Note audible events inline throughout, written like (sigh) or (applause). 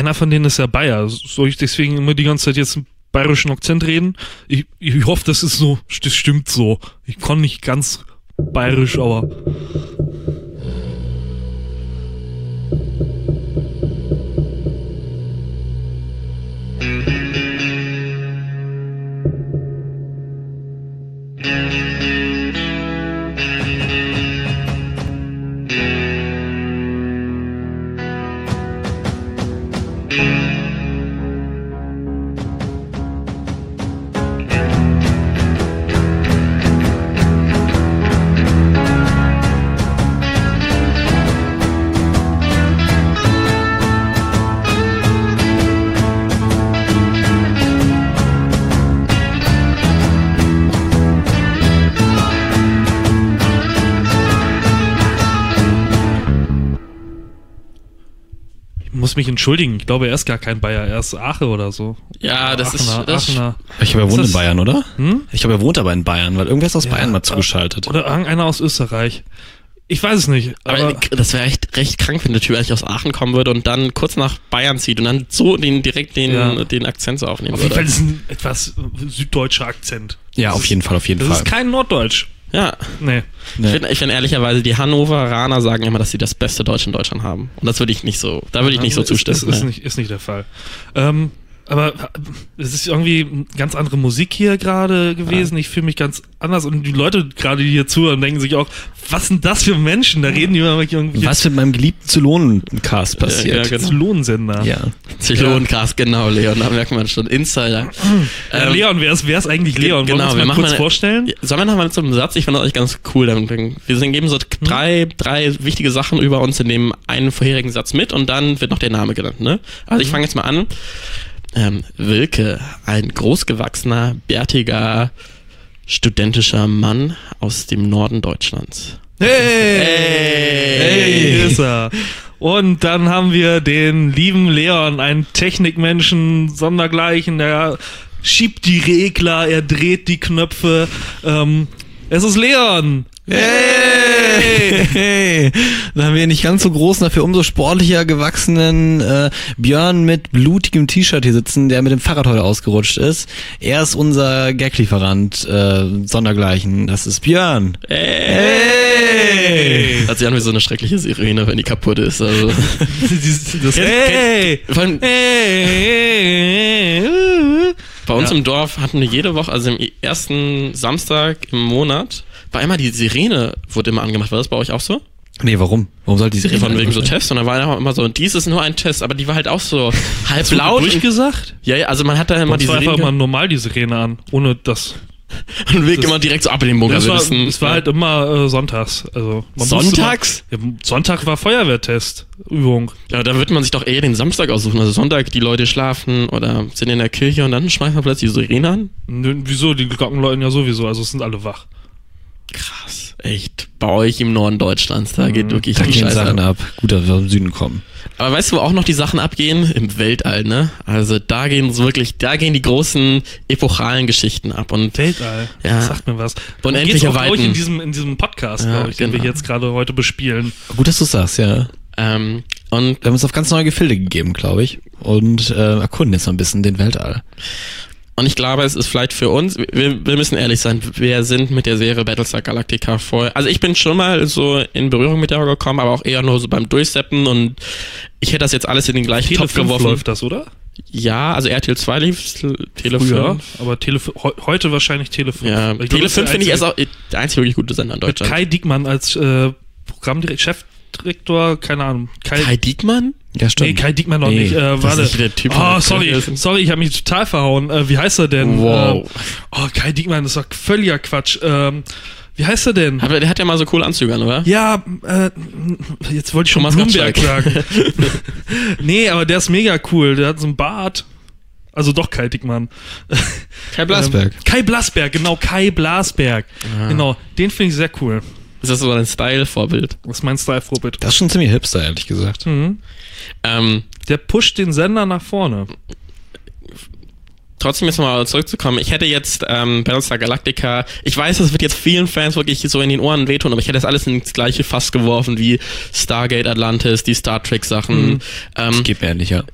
einer von denen ist ja Bayer. Soll ich deswegen immer die ganze Zeit jetzt einen bayerischen Akzent reden? Ich, ich hoffe, das ist so, das stimmt so. Ich kann nicht ganz bayerisch, aber. Mich entschuldigen. Ich glaube, er ist gar kein Bayer. Er ist Aache oder so. Ja, das Aachener, ist. Das Aachener. Ich habe ja wohnt in das- Bayern, oder? Hm? Ich habe ja wohnt aber in Bayern, weil irgendwer ist aus Ja, Bayern mal äh, zugeschaltet. Oder irgendeiner aus Österreich. Ich weiß es nicht. Aber, aber das wäre echt recht krank, wenn der Typ eigentlich aus Aachen kommen würde und dann kurz nach Bayern zieht und dann so den direkt den, Ja. den Akzent so aufnehmen auf jeden Fall würde. ist es ein etwas süddeutscher Akzent. ja, Das auf ist- jeden Fall, auf jeden Das Fall. ist kein Norddeutsch. Ja, Nee. ich finde ich find ehrlicherweise, die Hannoveraner sagen immer, dass sie das beste Deutsch in Deutschland haben. Und das würde ich nicht so, da würde ich nicht so Ist- zustimmen. Ist, ist, ne? nicht, ist nicht der Fall. Ähm, aber äh, es ist irgendwie eine ganz andere Musik hier gerade gewesen. Ich fühle mich ganz anders. Und die Leute gerade, die hier zuhören, denken sich auch, was sind das für Menschen? Da reden die immer irgendwie Was mit meinem geliebten Zylonen-Cast passiert? ja, genau. Lohnsender. Ja. Zylonencast, genau, Leon, da merkt man schon. Insider. Äh, Ähm, Leon, wer ist, wer ist eigentlich Leon? genau, Wollen wir wir uns mal kurz mal- vorstellen? Ja, Sollen wir noch mal zum Satz? Ich finde das eigentlich ganz cool. Wir sind- geben so drei, drei wichtige Sachen über uns in dem einen vorherigen Satz mit und dann wird noch der Name genannt. Ne? Also ich fange jetzt mal an. Ähm, Wilke, ein großgewachsener, bärtiger, studentischer Mann aus dem Norden Deutschlands. Hey! Hey! Hey, ist er. Und dann haben wir den lieben Leon, einen Technikmenschen sondergleichen, der schiebt die Regler, er dreht die Knöpfe. Ähm, es ist Leon! Hey! hey! Dann haben wir nicht ganz so großen, dafür umso sportlicher gewachsenen äh, Björn mit blutigem T-Shirt hier sitzen, der mit dem Fahrrad heute ausgerutscht ist. Er ist unser Gaglieferant, äh, sondergleichen. Das ist Björn. Hey! Hört sich an wie so eine schreckliche Sirene, wenn die kaputt ist. Also. (laughs) das, das, Kennt- hey! Vor allem, Hey! Bei uns Ja. im Dorf hatten wir jede Woche, also im ersten Samstag im Monat, war immer die Sirene, wurde immer angemacht. War das bei euch auch so? Nee, warum? Warum sollte die Serie Von wegen so Tests. Und dann war einfach immer so, dies ist nur ein Test, aber die war halt auch so halb laut. Durchgesagt? Ja, ja, also man hat da immer Und die zwar einfach Sirene mal normal die Sirene an, ohne das. (laughs) und Weg das- immer direkt so ab in den Bunker. Es Wir war, wissen- es war halt immer äh, sonntags. Also Sonntags? Mal, ja, Sonntag war Feuerwehrtest, Übung. Ja, da wird man sich doch eher den Samstag aussuchen. Also Sonntag, die Leute schlafen oder sind in der Kirche und dann schmeißt man plötzlich die Sirene an. Nö, Wieso? Die Glocken läuten ja sowieso, also es sind alle wach. Krass. Echt. Bei euch im Norden Deutschlands, da geht wirklich Da die gehen Scheiße Sachen ab. ab. Gut, dass wir aus dem Süden kommen. Aber weißt du, wo auch noch die Sachen abgehen? Im Weltall, ne? Also da gehen wirklich, da gehen die großen epochalen Geschichten ab. Und Weltall. Ja. Das sagt mir was. Unendliche Weiten. in diesem, in diesem Podcast, Ja, glaube ich, den wir genau. jetzt gerade heute bespielen. Gut, dass du sagst, ja. ähm, und Wir haben uns auf ganz neue Gefilde gegeben, glaube ich. Und äh, erkunden jetzt mal ein bisschen den Weltall. Und ich glaube, es ist vielleicht für uns, wir, wir müssen ehrlich sein, wir sind mit der Serie Battlestar Galactica voll. Also ich bin schon mal so in Berührung mit der gekommen, aber auch eher nur so beim Durchseppen und ich hätte das jetzt alles in den gleichen Tele Topf 5 geworfen. läuft das, oder? Ja, also RTL 2 lief, Tele Früher. 5. Aber Tele he heute wahrscheinlich Tele 5. Ja, Tele das ist der 5 finde ich erst auch der einzige wirklich gute Sender in Mit Deutschland. Kai Diekmann als äh, Programmdirektor, Chefdirektor, keine Ahnung. Kai, Kai Diekmann? Ja, nee, Kai Diekmann noch Nee, nicht. Äh, das warte. ist nicht der Typ, oh, sorry, ist. sorry, ich habe mich total verhauen. Äh, wie heißt er denn? Wow. Äh, oh, Kai Diekmann, das ist doch völliger Quatsch. Ähm, wie heißt er denn? Aber der hat ja mal so coole Anzüge an, oder? Ja, äh, jetzt wollte ich schon Thomas Bloomberg sagen. (laughs) nee, aber der ist mega cool. Der hat so einen Bart. Also doch Kai Dickmann. Kai Blasberg. Ähm, Kai Blasberg, genau, Kai Blasberg. Ah. Genau, den finde ich sehr cool. Ist das so ein Style-Vorbild? Das ist mein Style-Vorbild. Das ist schon ziemlich hipster, ehrlich gesagt. Mhm. Ähm, Der pusht den Sender nach vorne. trotzdem jetzt mal zurückzukommen, ich hätte jetzt ähm, Battlestar Galactica, ich weiß, das wird jetzt vielen Fans wirklich so in den Ohren wehtun, aber ich hätte das alles ins gleiche Fass geworfen wie Stargate Atlantis, die Star Trek Sachen. Mhm. Ähm, Das geht mir ähnlich, ja.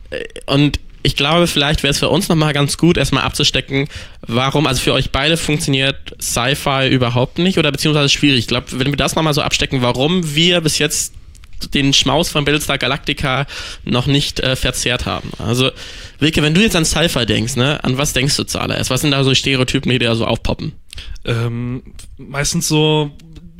und ich glaube, vielleicht wäre es für uns nochmal ganz gut, erstmal abzustecken, warum, also für euch beide funktioniert Sci-Fi überhaupt nicht oder beziehungsweise schwierig. Ich glaube, wenn wir das nochmal so abstecken, warum wir bis jetzt den Schmaus von Battlestar Galactica noch nicht äh, verzehrt haben. Also, Wilke, wenn du jetzt an Sci-Fi denkst, ne, an was denkst du zuallererst? Was sind da so Stereotypen, die dir so aufpoppen? Ähm, meistens so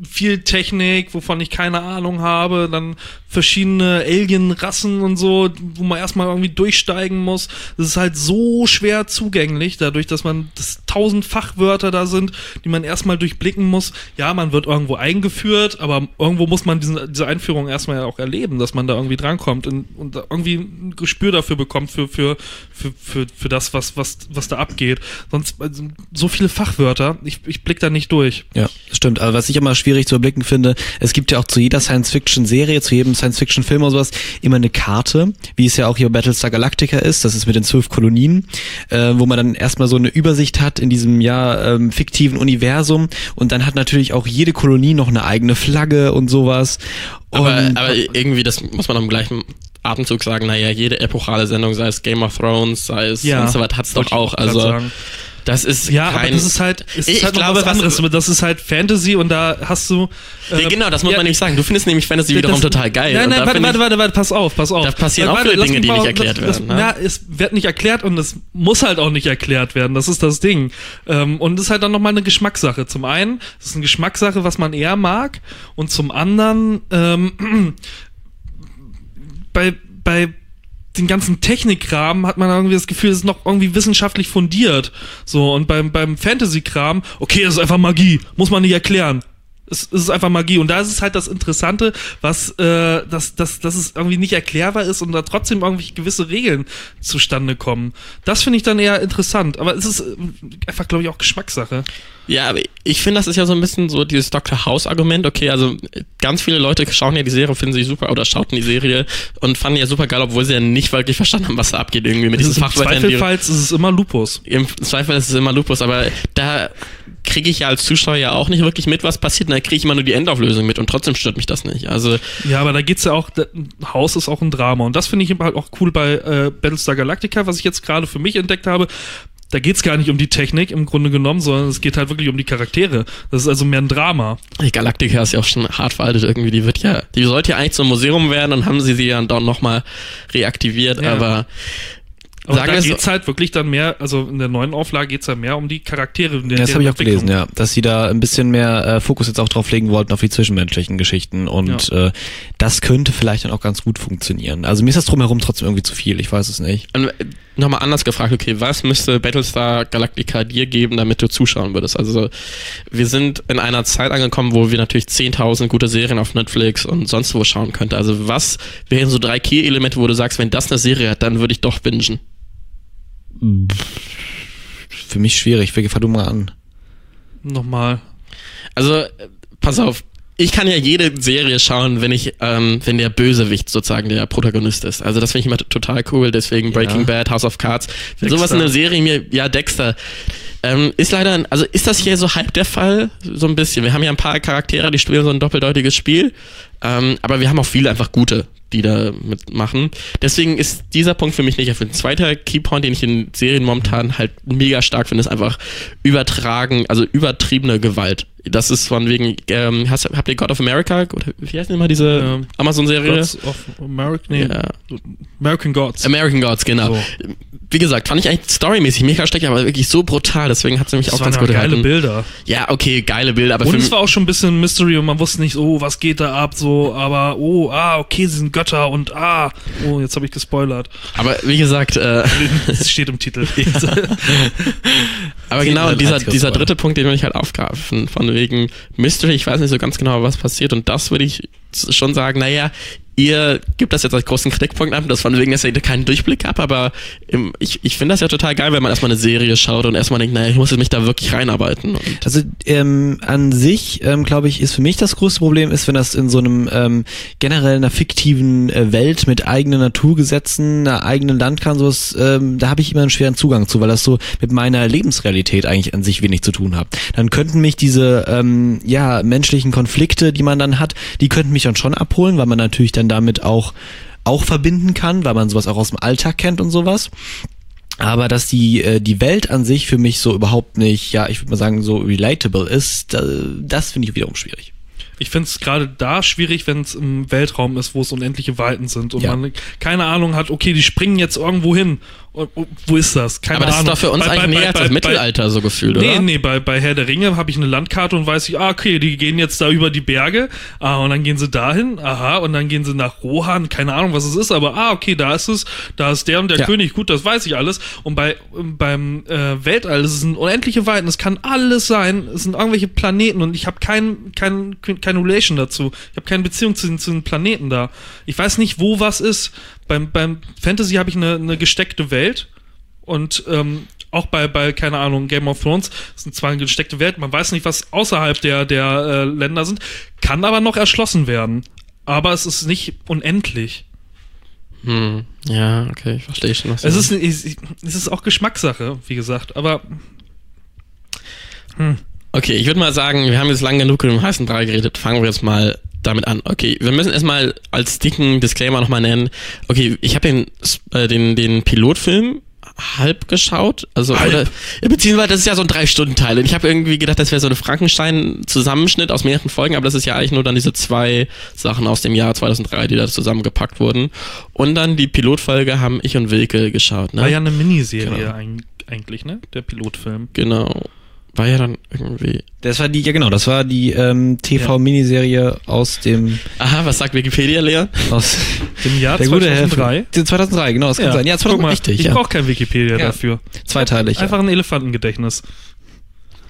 viel Technik, wovon ich keine Ahnung habe, dann verschiedene Alien-Rassen und so, wo man erstmal irgendwie durchsteigen muss. Das ist halt so schwer zugänglich, dadurch, dass man dass tausend Fachwörter da sind, die man erstmal durchblicken muss. Ja, man wird irgendwo eingeführt, aber irgendwo muss man diesen, diese Einführung erstmal ja auch erleben, dass man da irgendwie drankommt und, und irgendwie ein Gespür dafür bekommt für, für, für, für, für das, was, was, was da abgeht. Sonst also, so viele Fachwörter, ich, ich blick da nicht durch. Ja, das stimmt. Aber was ich immer schwierig zu erblicken finde, es gibt ja auch zu jeder Science-Fiction-Serie, zu jedem Science-Fiction-Film oder sowas, immer eine Karte, wie es ja auch hier Battlestar Galactica ist. Das ist mit den zwölf Kolonien, äh, wo man dann erstmal so eine Übersicht hat in diesem ja ähm, fiktiven Universum. Und dann hat natürlich auch jede Kolonie noch eine eigene Flagge und sowas. Aber, und, aber irgendwie, das muss man am gleichen Atemzug sagen, naja, jede epochale Sendung, sei es Game of Thrones, sei es Ja, und so was, hat's doch auch. Also. Das ist Ja, kein, aber das ist halt, es Ich ist halt glaube, was was- anderes. Das ist halt Fantasy und da hast du. Ja, ähm, genau, das muss ja, man nämlich sagen. Du findest nämlich Fantasy das- wiederum total geil. Nein, nein, warte, warte, warte, warte, pass auf, pass auf. Da passieren auch Warte, viele lass Dinge, die mal- nicht erklärt das, werden, ne? Ja, es wird nicht erklärt und es muss halt auch nicht erklärt werden. Das ist das Ding. Ähm, und das ist halt dann nochmal eine Geschmackssache. Zum einen, das ist eine Geschmackssache, was man eher mag. Und zum anderen, ähm, (clears throat) bei, bei den ganzen Technikkram hat man irgendwie das Gefühl, es ist noch irgendwie wissenschaftlich fundiert. So, und beim, beim Fantasy-Kram, okay, es ist einfach Magie, muss man nicht erklären. Es, es ist einfach Magie. Und da ist es halt das Interessante, was, äh, dass, dass, dass es irgendwie nicht erklärbar ist und da trotzdem irgendwie gewisse Regeln zustande kommen. Das finde ich dann eher interessant. Aber es ist äh, einfach, glaube ich, auch Geschmackssache. Ja, aber ich finde, das ist ja so ein bisschen so dieses Dr. House-Argument. Okay, also ganz viele Leute schauen ja die Serie, finden sie super oder schauten die Serie und fanden ja super geil, obwohl sie ja nicht wirklich verstanden haben, was da abgeht irgendwie mit diesen Im Fachwörtern. die- Zweifelfalls ist es immer Lupus. Im Zweifel ist es immer Lupus, aber da kriege ich ja als Zuschauer ja auch nicht wirklich mit, was passiert. Und da kriege ich immer nur die Endauflösung mit und trotzdem stört mich das nicht. Also Ja, aber da geht's ja auch, Haus ist auch ein Drama. Und das finde ich halt auch cool bei äh, Battlestar Galactica, was ich jetzt gerade für mich entdeckt habe. Da geht's gar nicht um die Technik im Grunde genommen, sondern es geht halt wirklich um die Charaktere. Das ist also mehr ein Drama. die Galactica ist ja auch schon hart veraltet irgendwie. Die wird ja, die sollte ja eigentlich zum Museum werden und haben sie sie ja dann nochmal reaktiviert, Ja. aber Aber Sagen da so- geht's halt wirklich dann mehr, also in der neuen Auflage geht's ja mehr um die Charaktere. in der- das habe ich auch gelesen, ja. Dass sie da ein bisschen mehr äh, Fokus jetzt auch drauf legen wollten auf die zwischenmenschlichen Geschichten und äh, das könnte vielleicht dann auch ganz gut funktionieren. Also mir ist das drumherum trotzdem irgendwie zu viel, ich weiß es nicht. Und, äh, Nochmal anders gefragt, okay, was müsste Battlestar Galactica dir geben, damit du zuschauen würdest? Also, wir sind in einer Zeit angekommen, wo wir natürlich 10.000 gute Serien auf Netflix und sonst wo schauen könnten. Also, was wären so drei Key-Elemente, wo du sagst, wenn das eine Serie hat, dann würde ich doch bingen? Für mich schwierig, Vicky, fahr du mal an. Nochmal. Also, äh, pass auf. Ich kann ja jede Serie schauen, wenn ich, ähm, wenn der Bösewicht sozusagen der Protagonist ist. Also das finde ich immer total cool. Deswegen Breaking Bad, House of Cards. Wenn sowas in der Serie mir, ja Dexter, ähm, ist leider, ein- also ist das hier so halb der Fall, so ein bisschen. Wir haben ja ein paar Charaktere, die spielen so ein doppeldeutiges Spiel, ähm, aber wir haben auch viele einfach gute, die da mitmachen. Deswegen ist dieser Punkt für mich nicht erfüllt. Ein zweiter Keypoint, den ich in Serien momentan halt mega stark finde, ist einfach übertragen, also übertriebene Gewalt. Das ist von wegen, ähm, hast, habt ihr God of America, oder wie heißt denn immer diese Ähm, Amazon-Serie? Gods of America, nee, Ja. American Gods. American Gods, genau. So. Wie gesagt, fand ich eigentlich storymäßig mega stark, aber wirklich so brutal, deswegen hat sie mich Das auch ganz ja gut geile gehalten. Bilder. Ja, okay, geile Bilder, aber Und es war auch schon ein bisschen Mystery und man wusste nicht, oh, was geht da ab, so, aber, oh, ah, okay, sie sind Götter und, ah, oh, jetzt habe ich gespoilert. aber wie gesagt, äh, (laughs) Es steht im Titel. (laughs) aber genau, man dieser, dieser dritte Punkt, den will ich halt aufgreifen, von wegen Mystery, ich weiß nicht so ganz genau, was passiert und das würde ich schon sagen, naja, ihr gebt das jetzt als großen Kritikpunkt ab, dass von wegen, dass ihr keinen Durchblick habt, aber ähm, ich, ich finde das ja total geil, wenn man erstmal eine Serie schaut und erstmal denkt, naja, ich muss mich da wirklich reinarbeiten. Also ähm, an sich, ähm, glaube ich, ist für mich das größte Problem, ist, wenn das in so einem ähm, generell einer fiktiven äh, Welt mit eigenen Naturgesetzen, einer eigenen Landkarte, sowas, ähm, da habe ich immer einen schweren Zugang zu, weil das so mit meiner Lebensrealität eigentlich an sich wenig zu tun hat. Dann könnten mich diese ähm, ja menschlichen Konflikte, die man dann hat, die könnten mich dann schon abholen, weil man natürlich dann damit auch auch verbinden kann, weil man sowas auch aus dem Alltag kennt und sowas. Aber dass die, äh, die Welt an sich für mich so überhaupt nicht, ja, ich würde mal sagen, so relatable ist, da, das finde ich wiederum schwierig. Ich finde es gerade da schwierig, wenn es im Weltraum ist, wo es unendliche Weiten sind und Ja. man keine Ahnung hat, okay, die springen jetzt irgendwo hin. Wo ist das? Keine aber das ist Ahnung. doch für uns Bei- eigentlich bei- näher als bei- das Mittelalter so gefühlt, Nee, oder? nee, bei, bei Herr der Ringe habe ich eine Landkarte und weiß ich, ah, okay, die gehen jetzt da über die Berge, ah, und dann gehen sie dahin, aha, und dann gehen sie nach Rohan, keine Ahnung, was es ist, aber ah, okay, da ist es, da ist der und der Ja. König, gut, das weiß ich alles. Und bei beim äh, Weltall, es sind unendliche Weiten, es kann alles sein, es sind irgendwelche Planeten und ich habe kein, kein, kein Relation dazu. Ich habe keine Beziehung zu, den- zu den Planeten da. Ich weiß nicht, wo was ist. Beim, beim Fantasy habe ich eine, eine gesteckte Welt. Und ähm, auch bei, bei, keine Ahnung, Game of Thrones, das sind zwar eine gesteckte Welt, man weiß nicht, was außerhalb der, der äh, Länder sind, kann aber noch erschlossen werden. Aber es ist nicht unendlich. Hm, ja, okay, ich verstehe schon. Was Es ist, es ist auch Geschmackssache, wie gesagt, aber Okay, ich würde mal sagen, wir haben jetzt lang genug über den heißen Brei geredet. Fangen wir jetzt mal damit an. Okay, wir müssen erstmal als dicken Disclaimer nochmal nennen. Okay, ich habe den, äh, den, den Pilotfilm halb geschaut. Also, Halb? oder, beziehungsweise das ist ja so ein Drei-Stunden-Teil. Und ich habe irgendwie gedacht, das wäre so eine Frankenstein-Zusammenschnitt aus mehreren Folgen, aber das ist ja eigentlich nur dann diese zwei Sachen aus dem Jahr 2003, die da zusammengepackt wurden. Und dann die Pilotfolge haben ich und Wilke geschaut. Ne? war ja eine Miniserie Genau. eig- eigentlich, ne? Der Pilotfilm. Genau. War ja dann irgendwie. Das war die, ja genau, das war die ähm, TV-Miniserie aus dem, Aha, was sagt Wikipedia, Leon? aus Im Jahr der gute 2003. Herr, 2003, genau, das kann sein. Ja, Guck 2003, mal, richtig, ich ja. brauche kein Wikipedia Ja. dafür. Zweiteilig. Einfach ein Elefantengedächtnis.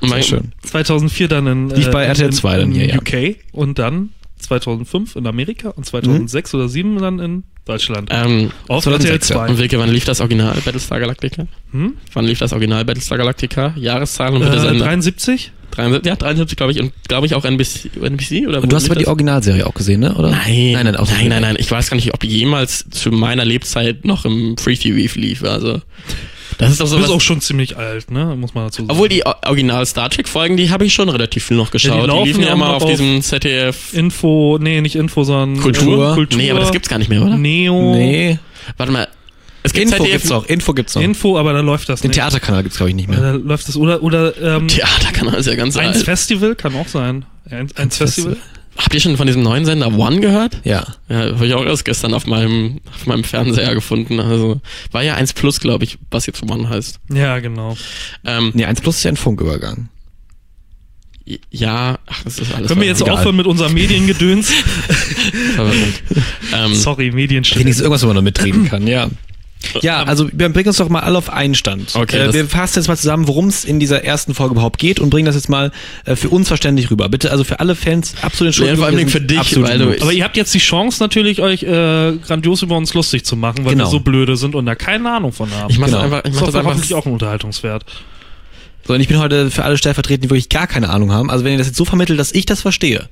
Sehr schön. 2004 dann in, Lief bei in- RTL in, 2 dann in hier, ja. UK und dann 2005 in Amerika und 2006 oder 2007 dann in Deutschland. Ähm, Auf 2006, RTL ja. 2. und Wilke, wann lief das Original Battlestar Galactica? Hm? Wann lief das Original Battlestar Galactica? Jahreszahl und bitte Äh, Sender. 73? 73, ja, 73, glaube ich, und glaube ich auch NBC, NBC oder Und du hast aber die? Originalserie auch gesehen, ne? Oder? Nein, nein, nein, auch nein, nein, nein. Ich weiß gar nicht, ob die jemals zu meiner Lebzeit noch im Free TV lief. Also, das ist Du so bist auch schon ziemlich alt, ne? Muss man dazu sagen. Obwohl die Original Star Trek Folgen, die habe ich schon relativ viel noch geschaut. die, laufen liefen ja ja immer auf, auf diesem ZDF Info, nee, nicht Info, sondern Kultur. Kultur. Nee, aber das gibt's gar nicht mehr, oder? Neo. Nee. Warte mal. Es gibt Info ZDF gibt's noch, Info gibt's noch. Info, aber da läuft das Den nicht. Theaterkanal gibt's glaube ich nicht Da mehr. läuft das oder oder ähm, Theaterkanal ist ja ganz eins alt. Festival kann auch sein. Eins, eins Festival. Habt ihr schon von diesem neuen Sender One gehört? Ja. Ja, habe ich auch erst gestern auf meinem, auf meinem Fernseher gefunden. Also war ja 1 Plus, glaube ich, was jetzt One heißt. Ja, genau. Ähm, Nee, 1 Plus ist ja ein Funkübergang. ja, ach, das ist alles. Können wir jetzt egal. aufhören mit unserem Mediengedöns? (laughs) (laughs) ähm, Sorry, Wenigstens Medienstelle. irgendwas, wo man noch mitreden kann, ja. Ja, also wir bringen uns doch mal alle auf einen Stand. Okay, äh, wir fassen jetzt mal zusammen, worum es in dieser ersten Folge überhaupt geht und bringen das jetzt mal äh, für uns verständlich rüber. Bitte, also für alle Fans absolut Ja, vor allem für dich, absolut weil du-. Aber ihr habt jetzt die Chance natürlich, euch äh, grandios über uns lustig zu machen, weil Genau. wir so blöde sind und da keine Ahnung von haben. ich mach Genau. das einfach, ich ist mach doch das einfach. hoffentlich auch ein Unterhaltungswert. So, und ich bin heute für alle stellvertretend, die wirklich gar keine Ahnung haben. Also wenn ihr das jetzt so vermittelt, dass ich das verstehe.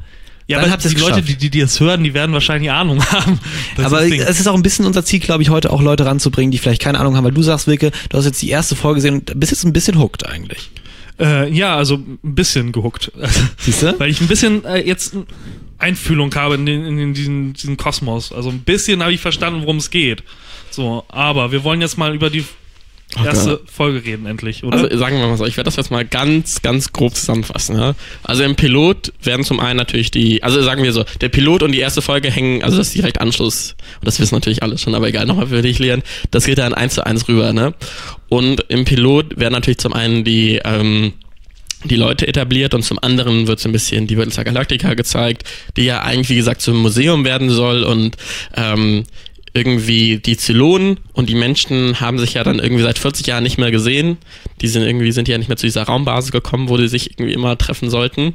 Ja, Dann aber habt die Leute, die, die, die das hören, die werden wahrscheinlich Ahnung (laughs) haben. Das Aber ist es ist auch ein bisschen unser Ziel, glaube ich, heute auch Leute ranzubringen, die vielleicht keine Ahnung haben, weil du sagst, Wilke, du hast jetzt die erste Folge gesehen und bist jetzt ein bisschen hooked eigentlich. Äh, ja, also ein bisschen gehuckt. (laughs) Siehst du? Weil ich ein bisschen äh, jetzt Einfühlung habe in, den, in diesen, diesen Kosmos. Also ein bisschen habe ich verstanden, worum es geht. So, aber wir wollen jetzt mal über die erste Folge reden, endlich, oder? Also sagen wir mal so, ich werde das jetzt mal ganz, ganz grob zusammenfassen. Ja? Also im Pilot werden zum einen natürlich die, also sagen wir so, der Pilot und die erste Folge hängen, also das ist direkt Anschluss, und das wissen natürlich alle schon, aber egal, nochmal für dich, Leon, das geht dann eins zu eins rüber, ne? Und im Pilot werden natürlich zum einen die, ähm, die Leute etabliert und zum anderen wird so ein bisschen die Battlestar Galactica gezeigt, die ja eigentlich, wie gesagt, zum Museum werden soll und ähm, irgendwie die Zylonen und die Menschen haben sich ja dann irgendwie seit 40 Jahren nicht mehr gesehen. Die sind irgendwie, sind ja nicht mehr zu dieser Raumbasis gekommen, wo die sich irgendwie immer treffen sollten.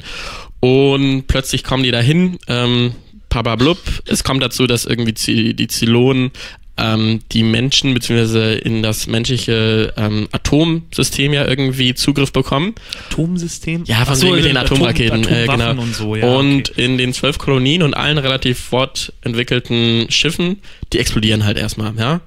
Und plötzlich kommen die dahin. Ähm, papablub. Es kommt dazu, dass irgendwie die Zylonen ähm, die Menschen beziehungsweise in das menschliche ähm, Atomsystem ja irgendwie Zugriff bekommen. Atomsystem? Ja, von so, mit den Atom- Atomraketen. äh, Atomwaffen genau. und so, ja. und okay. in den zwölf Kolonien und allen relativ fortentwickelten Schiffen, die explodieren halt erstmal, ja.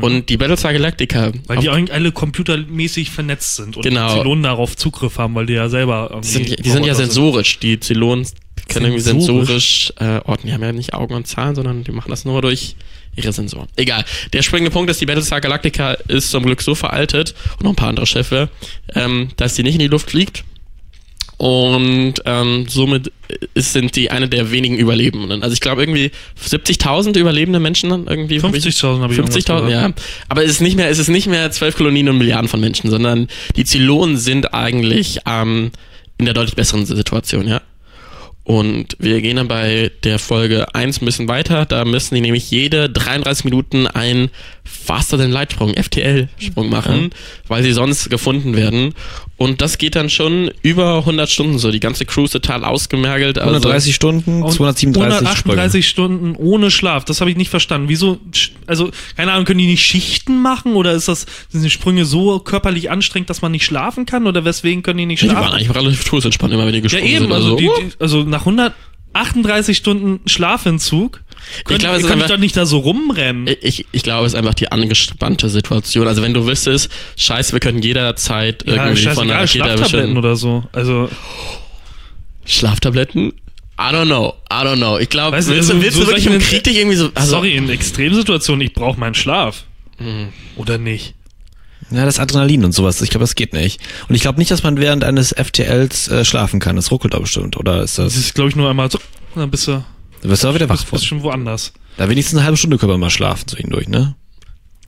Und die Battlestar Galactica. Mhm. Weil die eigentlich alle computermäßig vernetzt sind und Genau. die Zylonen darauf Zugriff haben, weil die ja selber die sind, die sind ja sensorisch. Die Zylonen können irgendwie Sensorisch? sensorisch äh, orten. Die haben ja nicht Augen und Zahlen, sondern die machen das nur durch ihre Sensoren. Egal. Der springende Punkt ist, die Battlestar Galactica ist zum Glück so veraltet und noch ein paar andere Schiffe, ähm, dass sie nicht in die Luft fliegt. Und ähm, somit ist, sind die eine der wenigen Überlebenden. Also ich glaube irgendwie 70.000 überlebende Menschen dann irgendwie. 50.000 habe ich irgendwas 50.000, ja. Aber es ist nicht mehr, es ist nicht mehr zwölf Kolonien und Milliarden von Menschen, sondern die Zylonen sind eigentlich ähm, in der deutlich besseren Situation, ja. Und wir gehen dann bei der Folge 1 ein bisschen weiter. Da müssen die nämlich jede 33 Minuten einen Faster Than Light Sprung, FTL-Sprung machen, weil sie sonst gefunden werden. Und das geht dann schon über 100 Stunden so. Die ganze Crew ist total ausgemergelt. Also 130 Stunden, Und 237 138 Stunden ohne Schlaf. Das habe ich nicht verstanden. Wieso? sch- Also, keine Ahnung, können die nicht Schichten machen? Oder ist das, sind die Sprünge so körperlich anstrengend, dass man nicht schlafen kann? Oder weswegen können die nicht Die waren schlafen? eigentlich relativ todesentspannt, immer wenn die Ja, gesprungen eben. sind. Also, so, die, die, also nach 138 Stunden Schlafentzug können, glaube, es ist kann ich einfach- doch nicht da so rumrennen. Ich, ich glaube, es ist einfach die angespannte Situation. Also wenn du wüsstest, scheiße, wir können jederzeit ja, irgendwie von einer Rakete Schlaftabletten oder so. Also, Schlaftabletten? I don't know, I don't know. Ich glaube, Weißt du, willst, du, also willst so du wirklich im Krieg dich irgendwie so... Also, sorry, in Extremsituationen, ich brauche meinen Schlaf. Mhm. Oder nicht? Ja, das Adrenalin und sowas. Ich glaube, das geht nicht. Und ich glaube nicht, dass man während eines FTLs äh, schlafen kann. Das ruckelt da bestimmt. Oder ist Das das. ist, glaube ich, nur einmal so, dann bist du, Du wirst auch wieder wach bist, bist schon woanders. Da wenigstens eine halbe Stunde können wir mal schlafen zwischendurch, ne?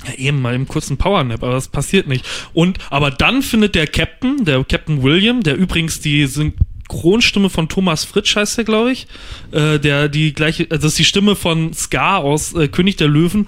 Ja, eben mal im kurzen Powernap, aber das passiert nicht. Und, aber dann findet der Captain, der Captain William, der übrigens die Synchronstimme von Thomas Fritsch heißt der, glaube ich, äh, der die gleiche, also das ist die Stimme von Scar aus äh, König der Löwen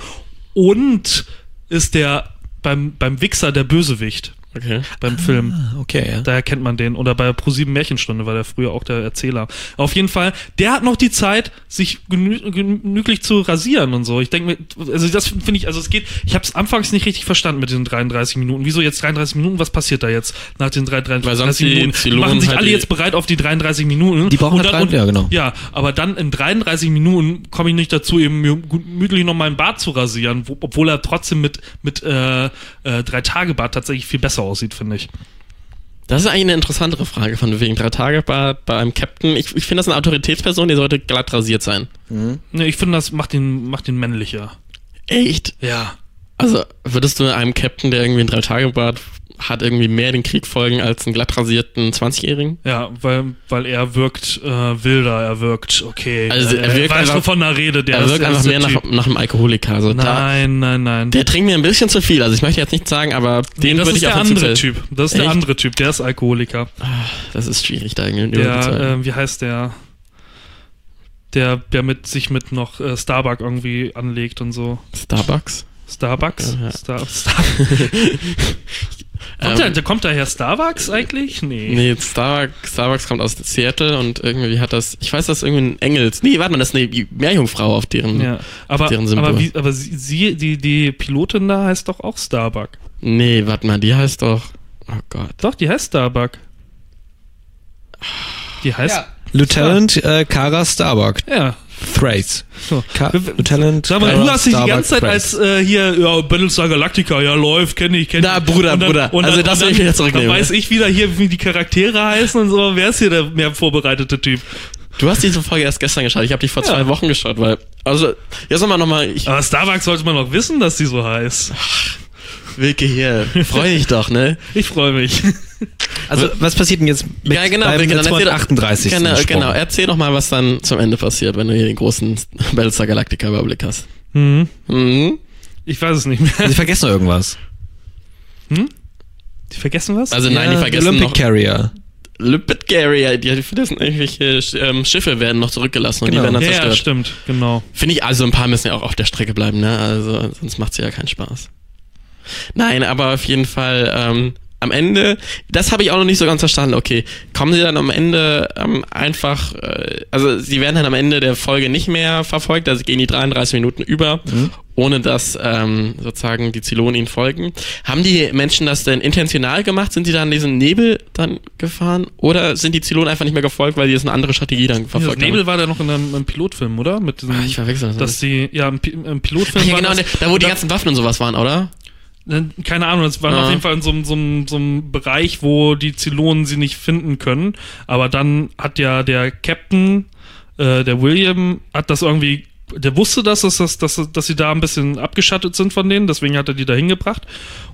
und ist der beim, beim Wichser der Bösewicht okay. beim Film. Ah, okay, ja. Daher kennt man den. Oder bei Pro7 Märchenstunde war der früher auch der Erzähler. Auf jeden Fall, der hat noch die Zeit, sich genü genüglich zu rasieren und so. Ich denke mir, also das finde ich, also es geht, ich habe es anfangs nicht richtig verstanden mit den 33 Minuten. Wieso jetzt 33 Minuten? Was passiert da jetzt nach den 33 Weil sonst die Minuten? Die machen sich halt alle die- jetzt bereit auf die 33 Minuten. Die brauchen und halt dann, drei- ja, genau. Ja, aber dann in 33 Minuten komme ich nicht dazu, eben mir gemütlich noch meinen Bart zu rasieren, wo, obwohl er trotzdem mit, mit äh, äh, drei Tage Bart tatsächlich viel besser aussieht, finde ich. Das ist eigentlich eine interessantere Frage von wegen drei Tage bei, bei einem Captain. Ich, ich finde das eine Autoritätsperson, die sollte glatt rasiert sein. Ne, ich finde, das macht ihn, macht ihn männlicher. Echt? Ja. Also würdest du einem Captain, der irgendwie ein Drei-Tage-Bart hat, irgendwie mehr den Krieg folgen als einen glatt rasierten 20-Jährigen? Ja, weil, weil er wirkt äh, wilder, er wirkt okay. Also, er wirkt weiß, einfach- wovon er redet. Der er ist- wirkt der einfach ist der mehr nach, nach einem Alkoholiker. Also da, Nein, nein, nein. der trinkt mir ein bisschen zu viel. Also ich möchte jetzt nicht sagen, aber den das würde ist ich der jeden andere Fall- Typ. Das ist der Echt? andere Typ, der ist Alkoholiker. Das ist schwierig da irgendwie. Der, äh, wie heißt der? Der, der mit sich mit noch äh, Starbuck irgendwie anlegt und so. Starbucks? Starbucks? Ja. Star, Star (laughs) kommt, Ähm, der, der, kommt daher Starbucks eigentlich? Nee. Nee, Starbucks, Starbucks kommt aus Seattle und irgendwie hat das, ich weiß, das ist irgendwie ein Engels. Nee, warte mal, das ist eine Meerjungfrau auf deren. Ja, aber, deren Symbol. aber, wie, aber sie, sie, die, die Pilotin da heißt doch auch Starbuck. Nee, warte mal, die heißt doch. Oh Gott. Doch, die heißt Starbuck. Die heißt. Lieutenant äh, Kara Starbuck. Ja. Thrace. So. Lieutenant Sag mal, du hast dich die ganze Zeit als äh, hier, ja, Battlestar Galactica, ja, läuft, kenne ich, kenne ich. Na, Bruder, dann- Bruder. Und dann, Also, das will dann, ich wieder Dann zurücknehmen. weiß ich wieder hier, wie die Charaktere heißen und so. Wer ist hier der mehr vorbereitete Typ? Du hast diese Folge erst gestern geschaut. Ich habe die vor Ja. zwei Wochen geschaut, weil. Also, jetzt nochmal nochmal. Aber Starbucks sollte man noch wissen, dass die so heißt. Wilke hier. Freu dich doch, ne? (laughs) Ich freue mich. Also, was passiert denn jetzt mit ja, genau. Wilke, dann erzähl doch- 238. Genau, genau. Erzähl doch mal, was dann zum Ende passiert, wenn du hier den großen Battlestar Galactica Überblick hast. Mhm. Mhm. Ich weiß es nicht mehr. Sie vergessen noch irgendwas. Die vergessen was? Also, nein, die Ja, vergessen Olympic noch. Carrier. Lipid Carrier, die vergessen irgendwelche ähm, Schiffe werden noch zurückgelassen und Genau. die werden dann ja, ja, zerstört. stimmt, genau. Finde ich, also ein paar müssen ja auch auf der Strecke bleiben, ne? Also sonst macht's ja keinen Spaß. Nein, aber auf jeden Fall, ähm, am Ende, das habe ich auch noch nicht so ganz verstanden. Okay, kommen sie dann am Ende ähm, einfach, äh, also sie werden dann am Ende der Folge nicht mehr verfolgt, also gehen die 33 Minuten über, mhm. ohne dass ähm, sozusagen die Zylonen ihnen folgen. Haben die Menschen das denn intentional gemacht? Sind sie dann in diesen Nebel dann gefahren? Oder sind die Zylonen einfach nicht mehr gefolgt, weil die jetzt eine andere Strategie dann verfolgt ja, Nebel war da noch in einem, einem Pilotfilm, oder? Mit diesem, ah, ich verwechsel das. Dass die, ja, im, im Pilotfilm Ach, ja, genau, das, da wo die ganzen Waffen und sowas waren, oder? Ne, keine Ahnung, es war ja. auf jeden Fall in so, so, so einem Bereich, wo die Zylonen sie nicht finden können. Aber dann hat ja der Captain, äh, der William, hat das irgendwie, der wusste das, dass, dass, dass, dass sie da ein bisschen abgeschattet sind von denen, deswegen hat er die da hingebracht.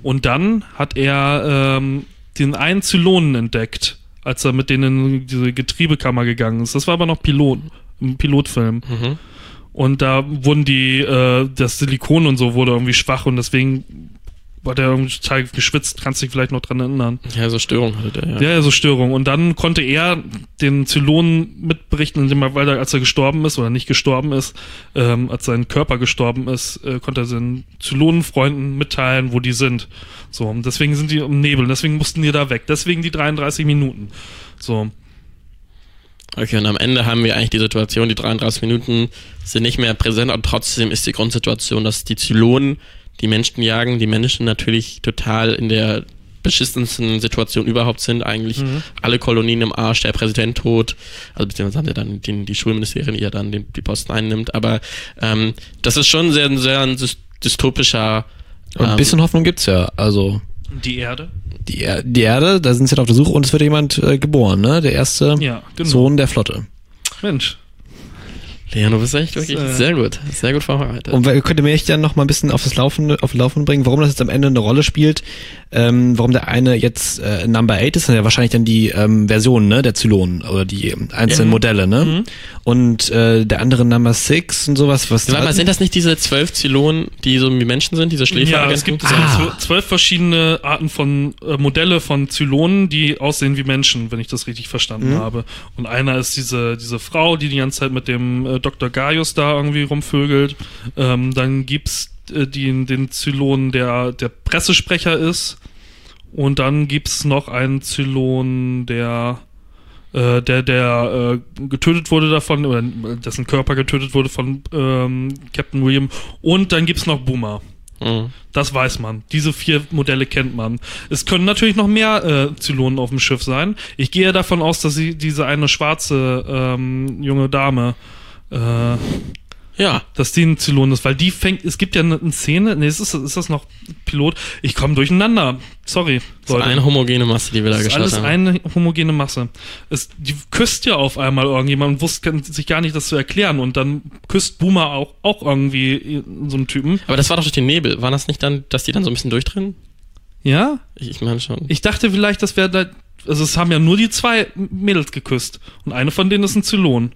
Und dann hat er ähm, den einen Zylonen entdeckt, als er mit denen in diese Getriebekammer gegangen ist. Das war aber noch Pilot, im Pilotfilm. Mhm. Und da wurden die, äh, das Silikon und so wurde irgendwie schwach und deswegen war der irgendwie total geschwitzt, kannst dich vielleicht noch dran erinnern. Ja, so Störung hatte der, ja. Ja, so Störung. Und dann konnte er den Zylonen mitberichten, indem er, weil er, als er gestorben ist oder nicht gestorben ist, ähm, als sein Körper gestorben ist, äh, konnte er seinen Zylonenfreunden mitteilen, wo die sind. So, und deswegen sind die im Nebel, deswegen mussten die da weg. Deswegen die 33 Minuten. So. Okay, und am Ende haben wir eigentlich die Situation, die 33 Minuten sind nicht mehr präsent und trotzdem ist die Grundsituation, dass die Zylonen die Menschen jagen, die Menschen natürlich total in der beschissensten Situation überhaupt sind. Eigentlich mhm. alle Kolonien im Arsch, der Präsident tot, also beziehungsweise haben wir dann den, die Schulministerin, die ja dann den, die Posten einnimmt. Aber ähm, das ist schon sehr, sehr ein dystopischer. Und ein bisschen ähm, Hoffnung gibt's ja. Also die Erde? Die, er die Erde, da sind sie halt auf der Suche und es wird jemand äh, geboren, ne? Der erste ja, genau. Sohn der Flotte. Mensch, Leon, du bist echt wirklich äh, sehr gut, sehr gut vorbereitet. Und könnt ihr mich dann noch mal ein bisschen auf das Laufende, auf Laufen bringen, warum das jetzt am Ende eine Rolle spielt, ähm, warum der eine jetzt äh, Number 8 ist, dann ja wahrscheinlich dann die ähm, Version, ne, der Zylonen oder die einzelnen ja. Modelle, ne? Mhm. Und äh, der andere Number 6 und sowas, was. Warte mal, sind das nicht diese zwölf Zylonen, die so wie Menschen sind, diese Schläferagenten? Ja, es gibt ah. zwölf verschiedene Arten von äh, Modelle von Zylonen, die aussehen wie Menschen, wenn ich das richtig verstanden mhm. habe. Und einer ist diese, diese Frau, die die ganze Zeit mit dem äh, Dr. Gaius da irgendwie rumvögelt. Ähm, dann gibt's äh, den Zylon, der der Pressesprecher ist. Und dann gibt's noch einen Zylon, der äh, der, der äh, getötet wurde davon, oder dessen Körper getötet wurde von ähm, Captain William. Und dann gibt's noch Boomer. Mhm. Das weiß man. Diese vier Modelle kennt man. Es können natürlich noch mehr äh, Zylonen auf dem Schiff sein. Ich gehe davon aus, dass sie diese eine schwarze ähm, junge Dame äh, ja. Dass die ein Zylon ist, weil die fängt, es gibt ja eine, Szene, nee, ist, das, ist das noch Pilot? Ich komme durcheinander. Sorry. Das ist eine homogene Masse, die wir da geschaut haben. Alles eine homogene Masse. Es, die küsst ja auf einmal irgendjemand und wusste sich gar nicht, das zu erklären. Und dann küsst Boomer auch, auch irgendwie so einen Typen. Aber das war doch durch den Nebel. War das nicht dann, dass die dann so ein bisschen durchdrehen? Ja? Ich, ich meine schon. Ich dachte vielleicht, das wäre da, also es haben ja nur die zwei Mädels geküsst. Und eine von denen ist ein Zylon.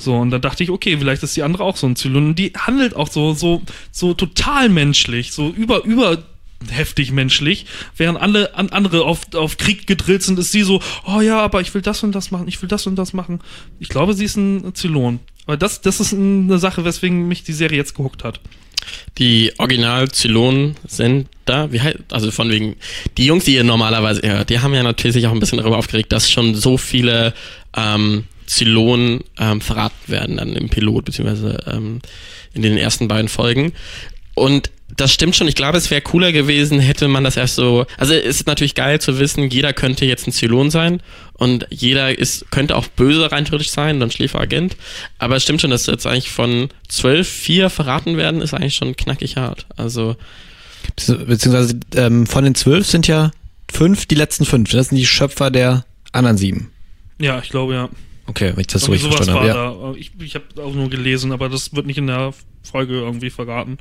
So, und dann dachte ich, okay, vielleicht ist die andere auch so ein Zylon. Und die handelt auch so, so, so total menschlich, so über, über heftig menschlich, während alle an andere auf, auf Krieg gedrillt sind, ist sie so, oh ja, aber ich will das und das machen, ich will das und das machen. Ich glaube, sie ist ein Zylon. Aber das, das ist eine Sache, weswegen mich die Serie jetzt gehuckt hat. Die Original-Zylonen sind da, wie heißt, also von wegen, die Jungs, die ihr normalerweise hört, die haben ja natürlich sich auch ein bisschen darüber aufgeregt, dass schon so viele ähm, Zylonen ähm, verraten werden dann im Pilot, beziehungsweise ähm, in den ersten beiden Folgen. Und das stimmt schon. Ich glaube, es wäre cooler gewesen, hätte man das erst so. Also es ist natürlich geil zu wissen, jeder könnte jetzt ein Zylon sein und jeder ist, könnte auch böse rein theoretisch sein, dann Schläferagent. Aber es stimmt schon, dass jetzt eigentlich von zwölf vier verraten werden, ist eigentlich schon knackig hart. Also. Beziehungsweise ähm, von den zwölf sind ja fünf die letzten fünf. Das sind die Schöpfer der anderen sieben. Ja, ich glaube ja. Okay, wenn ich das so richtig verstanden habe. Ja. Ich, ich habe auch nur gelesen, aber das wird nicht in der Folge irgendwie verraten.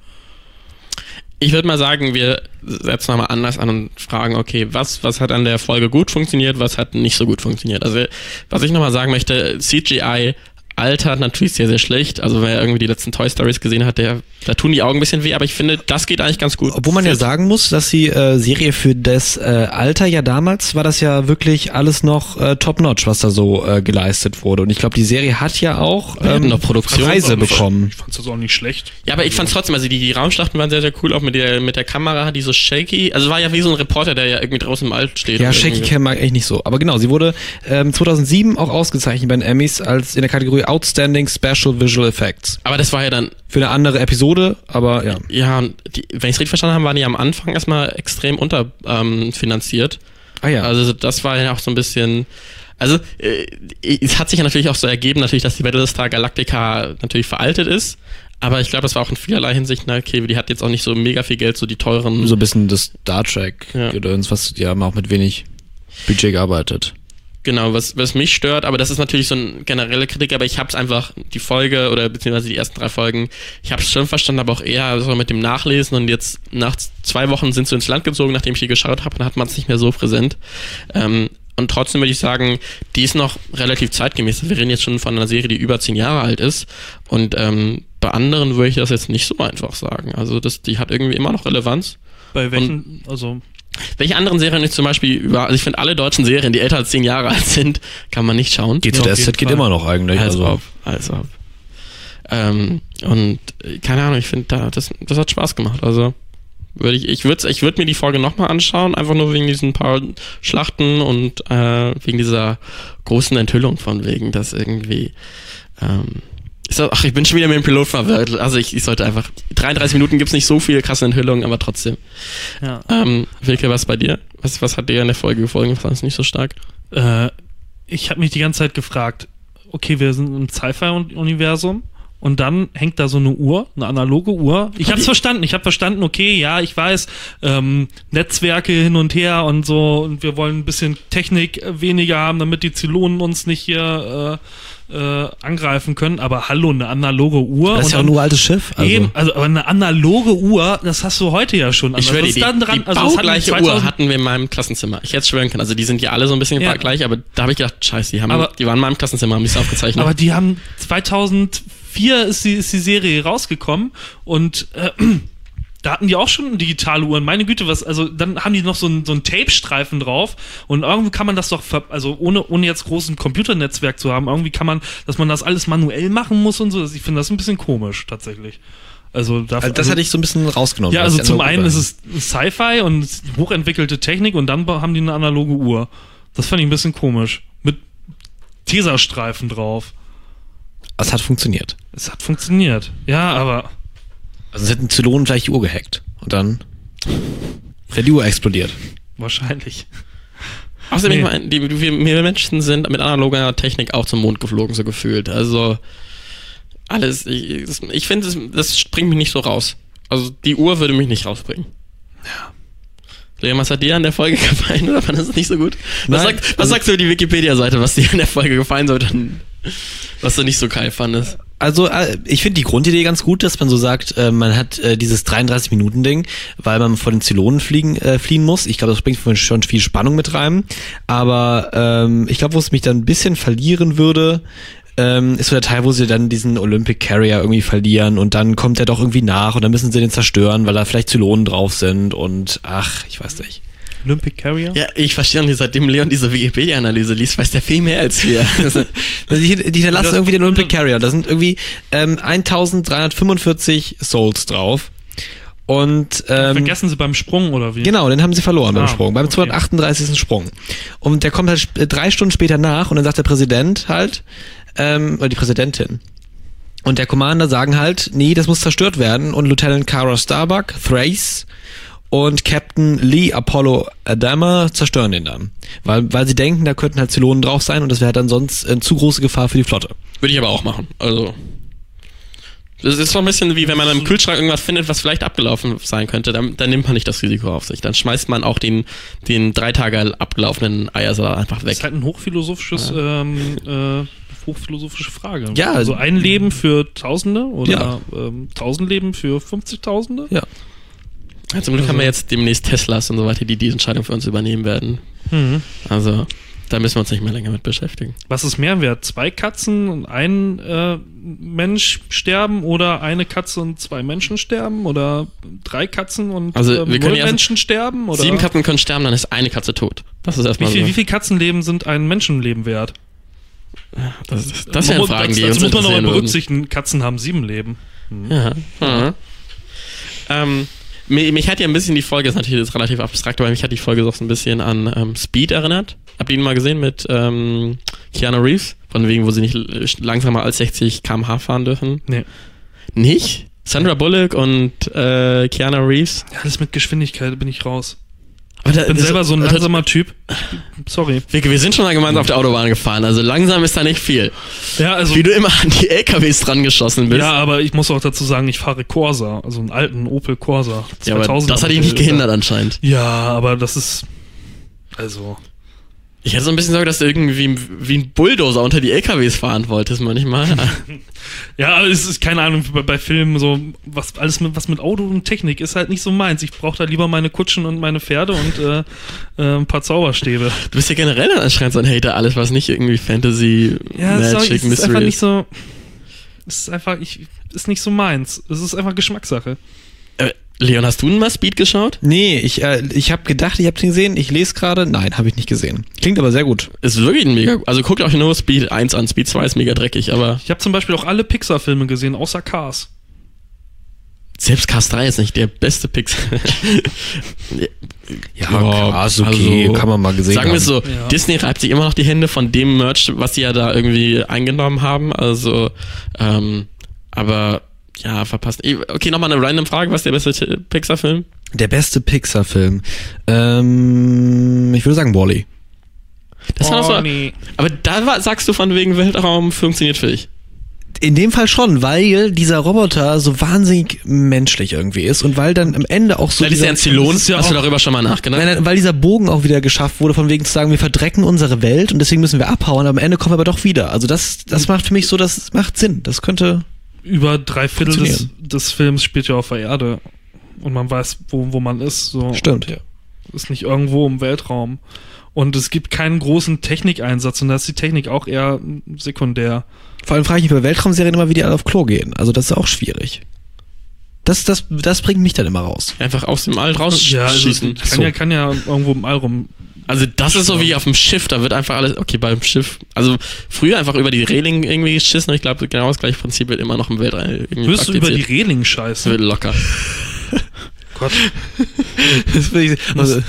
Ich würde mal sagen, wir setzen nochmal anders an und fragen, okay, was, was hat an der Folge gut funktioniert, was hat nicht so gut funktioniert? Also, was ich nochmal sagen möchte, CGI altert natürlich sehr, sehr schlecht. Also wer irgendwie die letzten Toy Stories gesehen hat, der, da tun die Augen ein bisschen weh, aber ich finde, das geht eigentlich ganz gut. Obwohl man ja sagen muss, dass die äh, Serie für das äh, Alter ja damals war das ja wirklich alles noch äh, top-notch, was da so äh, geleistet wurde. Und ich glaube, die Serie hat ja auch ähm, noch Produktion. Preise Ich bekommen. fand's das auch nicht schlecht. Ja, aber ich fand's trotzdem, also die, die Raumschlachten waren sehr, sehr cool, auch mit der, mit der Kamera, die so shaky, also war ja wie so ein Reporter, der ja irgendwie draußen im Alt steht. Ja, Shaky Cam mag ich nicht so. Aber genau, sie wurde ähm, 2007 auch ausgezeichnet bei den Emmys als in der Kategorie Outstanding Special Visual Effects. Aber das war ja dann, Für eine andere Episode, aber ja. ja, die, wenn ich es richtig verstanden habe, waren die am Anfang erstmal extrem unterfinanziert. Ähm. Ah ja. Also das war ja auch so ein bisschen. Also äh, es hat sich ja natürlich auch so ergeben, natürlich, dass die Battlestar Galactica natürlich veraltet ist. Aber ich glaube, das war auch in vielerlei Hinsicht, na okay, die hat jetzt auch nicht so mega viel Geld, so die teuren. so ein bisschen das Star Trek Ja. Was die haben auch mit wenig Budget gearbeitet. Genau, was, was mich stört, aber das ist natürlich so eine generelle Kritik, aber ich habe es einfach, die Folge oder beziehungsweise die ersten drei Folgen, ich habe es schon verstanden, aber auch eher so mit dem Nachlesen und jetzt nach zwei Wochen sind sie ins Land gezogen, nachdem ich die geschaut habe, dann hat man es nicht mehr so präsent. Ähm, und trotzdem würde ich sagen, die ist noch relativ zeitgemäß. Wir reden jetzt schon von einer Serie, die über zehn Jahre alt ist. Und ähm, bei anderen würde ich das jetzt nicht so einfach sagen. Also das, die hat irgendwie immer noch Relevanz. Bei welchen, also Welche anderen Serien ich zum Beispiel über, also ich finde alle deutschen Serien, die älter als zehn Jahre alt sind, kann man nicht schauen. GZSZ auf jeden geht immer noch eigentlich. Also, Also, ob, also ob. Ähm, und keine Ahnung, ich finde, da, das, das hat Spaß gemacht. Also würde ich, ich würde ich würd mir die Folge nochmal anschauen, einfach nur wegen diesen paar Schlachten und äh, wegen dieser großen Enthüllung von wegen, dass irgendwie ähm, ist das, ach, ich bin schon wieder mit dem Pilot verwirrt. Also ich, ich sollte einfach. 33 Minuten gibt's nicht so viele krasse Enthüllungen, aber trotzdem. ja. Ähm, Wilke, was bei dir? Was, was hat dir in der Folge gefallen? Fand es nicht so stark? Äh, ich habe mich die ganze Zeit gefragt, okay, wir sind im Sci-Fi-Universum und dann hängt da so eine Uhr, eine analoge Uhr. Ich habe es (laughs) verstanden, ich habe verstanden, okay, ja, ich weiß, ähm, Netzwerke hin und her und so und wir wollen ein bisschen Technik äh, weniger haben, damit die Zylonen uns nicht hier äh, angreifen können, aber hallo, eine analoge Uhr. das ist ja auch ein uraltes Schiff. Also. Eben, also aber eine analoge Uhr, das hast du heute ja schon. Ich Also, schwöre dir, ist die, dann dran? die Also, hatten wir baugleiche 2000 Uhr hatten wir in meinem Klassenzimmer. Ich hätte es schwören können. Also die sind ja alle so ein bisschen Ja. gleich, aber da habe ich gedacht, scheiße, die, haben, Aber- die waren in meinem Klassenzimmer, haben die es aufgezeichnet. Aber die haben 2004 ist die, ist die Serie rausgekommen und äh, da hatten die auch schon digitale Uhren. Meine Güte, was, also dann haben die noch so einen so einen Tape-Streifen drauf und irgendwie kann man das doch, ver also ohne, ohne jetzt großen Computernetzwerk zu haben, irgendwie kann man, dass man das alles manuell machen muss und so. Ich finde das ein bisschen komisch, tatsächlich. Also, da, Also das hatte ich so ein bisschen rausgenommen. Ja, also zum einen ist es Sci-Fi und hochentwickelte Technik und dann haben die eine analoge Uhr. Das fand ich ein bisschen komisch. Mit Teserstreifen drauf. Es hat funktioniert. Es hat funktioniert. Ja, aber Also es hätten Zylonen gleich die Uhr gehackt. Und dann wäre die Uhr explodiert. wahrscheinlich. Außerdem, Nee. ich meine, die, wir, wir Menschen sind mit analoger Technik auch zum Mond geflogen, so gefühlt. Also alles, ich, das- ich finde, das, das springt mich nicht so raus. Also die Uhr würde mich nicht rausbringen. Ja. Leon, was hat dir an der Folge (laughs) gefallen oder fandest du es nicht so gut? Was, sagt, was also- sagst du über die Wikipedia-Seite, was dir an der Folge gefallen sollte, was du nicht so geil fandest? Also äh, ich finde die Grundidee ganz gut, dass man so sagt, äh, man hat äh, dieses 33-Minuten-Ding, weil man vor den Zylonen fliegen, äh, fliehen muss. Ich glaube, das bringt schon viel Spannung mit rein. Aber ähm, ich glaube, wo es mich dann ein bisschen verlieren würde, ähm, ist so der Teil, wo sie dann diesen Olympic Carrier irgendwie verlieren und dann kommt er doch irgendwie nach und dann müssen sie den zerstören, weil da vielleicht Zylonen drauf sind und ach, ich weiß nicht. Olympic Carrier? Ja, ich verstehe nicht, seitdem Leon diese Wikipedia-Analyse liest, weiß der viel mehr als wir. (laughs) Also, die, die hinterlassen irgendwie den Olympic Carrier. Da sind irgendwie ähm, 1345 Souls drauf. Und ähm, Vergessen sie beim Sprung oder wie? genau, den haben sie verloren beim Ah, Sprung, beim okay. 238. Sprung. Und der kommt halt drei Stunden später nach und dann sagt der Präsident halt, ähm, oder die Präsidentin. Und der Commander sagen halt, nee, das muss zerstört werden. Und Lieutenant Kara Starbuck, Thrace und Captain Lee Apollo Adama zerstören den dann. Weil, weil sie denken, da könnten halt Zylonen drauf sein und das wäre dann sonst eine zu große Gefahr für die Flotte. Würde ich aber auch machen. Also. Das ist so ein bisschen wie wenn man im Kühlschrank irgendwas findet, was vielleicht abgelaufen sein könnte, dann, dann nimmt man nicht das Risiko auf sich. Dann schmeißt man auch den, den drei Tage abgelaufenen Eiersalat einfach Das weg. ist halt ein hochphilosophisches, ähm, äh, hochphilosophische Frage. Ja. Also ein Leben für Tausende oder Ja. ähm, tausend Leben für 50.000? Ja. Ja, zum Glück haben wir jetzt demnächst Teslas und so weiter, die diese Entscheidung für uns übernehmen werden. Mhm. Also, Da müssen wir uns nicht mehr länger mit beschäftigen. Was ist mehr wert? Zwei Katzen und ein äh, Mensch sterben oder eine Katze und zwei Menschen sterben oder drei Katzen und Also, ähm, null Menschen sterben? Oder Sieben Katzen können sterben, dann ist eine Katze tot. Das ist wie erstmal viel, so. wie viel Katzenleben sind ein Menschenleben wert? Das, das, das sind Fragen, die das, uns das muss man aber berücksichtigen. Katzen haben sieben Leben. Ja. ja. Ähm, mich, mich hat ja ein bisschen die Folge, ist natürlich jetzt relativ abstrakt, aber mich hat die Folge so ein bisschen an ähm, Speed erinnert. Habt ihr ihn mal gesehen mit ähm, Keanu Reeves? Von wegen, wo sie nicht langsamer als 60 km/h fahren dürfen. Nee. Nicht? Sandra Bullock und äh, Keanu Reeves. Ja, alles mit Geschwindigkeit bin ich raus. Ich bin selber so ein langsamer Typ. Sorry. Wir, wir sind schon mal gemeinsam auf der Autobahn gefahren, also langsam ist da nicht viel. Ja, also. Wie du immer an die LKWs dran geschossen bist. Ja, aber ich muss auch dazu sagen, ich fahre Corsa, also einen alten Opel Corsa. Ja, aber 2000er das hat dich nicht gehindert anscheinend. Ja, aber das ist. Also. Ich hatte so ein bisschen Sorge, dass du irgendwie wie ein Bulldozer unter die LKWs fahren wolltest manchmal. (laughs) Ja, aber es ist keine Ahnung, bei, bei Filmen so, was alles mit, was mit Auto und Technik ist halt nicht so meins. Ich brauche da lieber meine Kutschen und meine Pferde und äh, äh, ein paar Zauberstäbe. Du bist ja generell dann anscheinend so ein Hater, alles was nicht irgendwie Fantasy, Ja, Magic, es ist Mystery einfach ist. nicht so. Es ist einfach, ich, ist nicht so meins. Es ist einfach Geschmackssache. Äh, Leon, hast du mal Speed geschaut? Nee, ich, äh, ich habe gedacht, ich habe den gesehen. Ich lese gerade. Nein, habe ich nicht gesehen. Klingt aber sehr gut. Ist wirklich ein mega. Also guckt euch nur Speed 1 an. Speed 2 ist mega dreckig, aber Ich habe zum Beispiel auch alle Pixar-Filme gesehen, außer Cars. selbst Cars 3 ist nicht der beste Pixar. (laughs) Ja, krass, okay, also, kann man mal gesehen Sagen wir so, Ja. Disney reibt sich immer noch die Hände von dem Merch, was sie ja da irgendwie eingenommen haben. Also, ähm, aber ja, verpasst. Okay, nochmal eine random Frage. Was ist der beste Pixar-Film? Der beste Pixar-Film. Ähm, ich würde sagen Wally. Das war doch so. Oh, nee. Aber da war, sagst du von wegen Weltraum funktioniert für dich. In dem Fall schon, weil dieser Roboter so wahnsinnig menschlich irgendwie ist und weil dann am Ende auch so. Vielleicht ist er ein Zylon. das ist ja Hast du darüber schon mal nachgedacht? Nein, weil dieser Bogen auch wieder geschafft wurde, von wegen zu sagen, wir verdrecken unsere Welt und deswegen müssen wir abhauen, aber am Ende kommen wir aber doch wieder. Also das, das macht für mich so, das macht Sinn. Das könnte. Über drei Viertel des, des Films spielt ja auf der Erde. Und man weiß, wo, wo man ist. So. Stimmt, ja. Ist nicht irgendwo im Weltraum. Und es gibt keinen großen Technikeinsatz und da ist die Technik auch eher sekundär. Vor allem frage ich mich bei Weltraumserien immer, wie die alle auf Klo gehen. Also das ist auch schwierig. Das, das, das bringt mich dann immer raus. Einfach aus dem All Ja, also, rausschießen. kann, So. ja, kann ja irgendwo im All rum. Also das ist so wie auf dem Schiff, da wird einfach alles, okay, beim Schiff, also früher einfach über die Reling irgendwie geschissen und ich glaube, genau das gleiche Prinzip wird immer noch im Weltall irgendwie Wirst du über die. Reling Das scheißen? wird locker. (laughs) Gott. Das finde ich, also,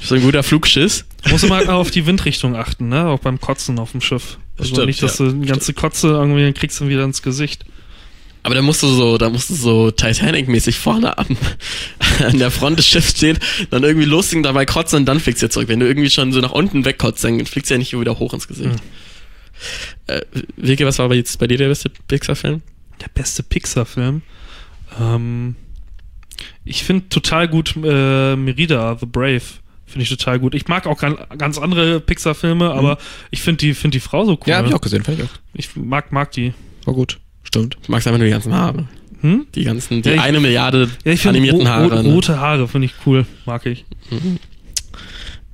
So ein guter Flugschiss. Muss mal auf die Windrichtung achten, ne? Auch beim Kotzen auf dem Schiff. Also Stimmt, nicht, dass ja. du die ganze Kotze irgendwie dann kriegst du wieder ins Gesicht. Aber da musst du so, da musst du so Titanic-mäßig vorne an, (laughs) an der Front des Schiffs stehen, dann irgendwie loslegen, dabei kotzen und dann fliegst du zurück. Wenn du irgendwie schon so nach unten wegkotzt, dann fliegst du ja nicht wieder hoch ins Gesicht. Äh, Wilke, was war aber jetzt bei dir der beste Pixar-Film? Der beste Pixar-Film. Ähm, ich finde total gut äh, Merida, The Brave. Finde ich total gut. Ich mag auch ganz, andere Pixar-Filme, aber ich finde die, find die Frau so cool. ja, habe ich auch gesehen, fand ich auch. Ich mag, mag die. War gut. Stimmt. Du magst einfach nur die ganzen Haare. Hm? Die ganzen, die Ja, ich- eine Milliarde Ja, ich animierten Haare. ro ne? rote Haare finde ich cool. Mag ich.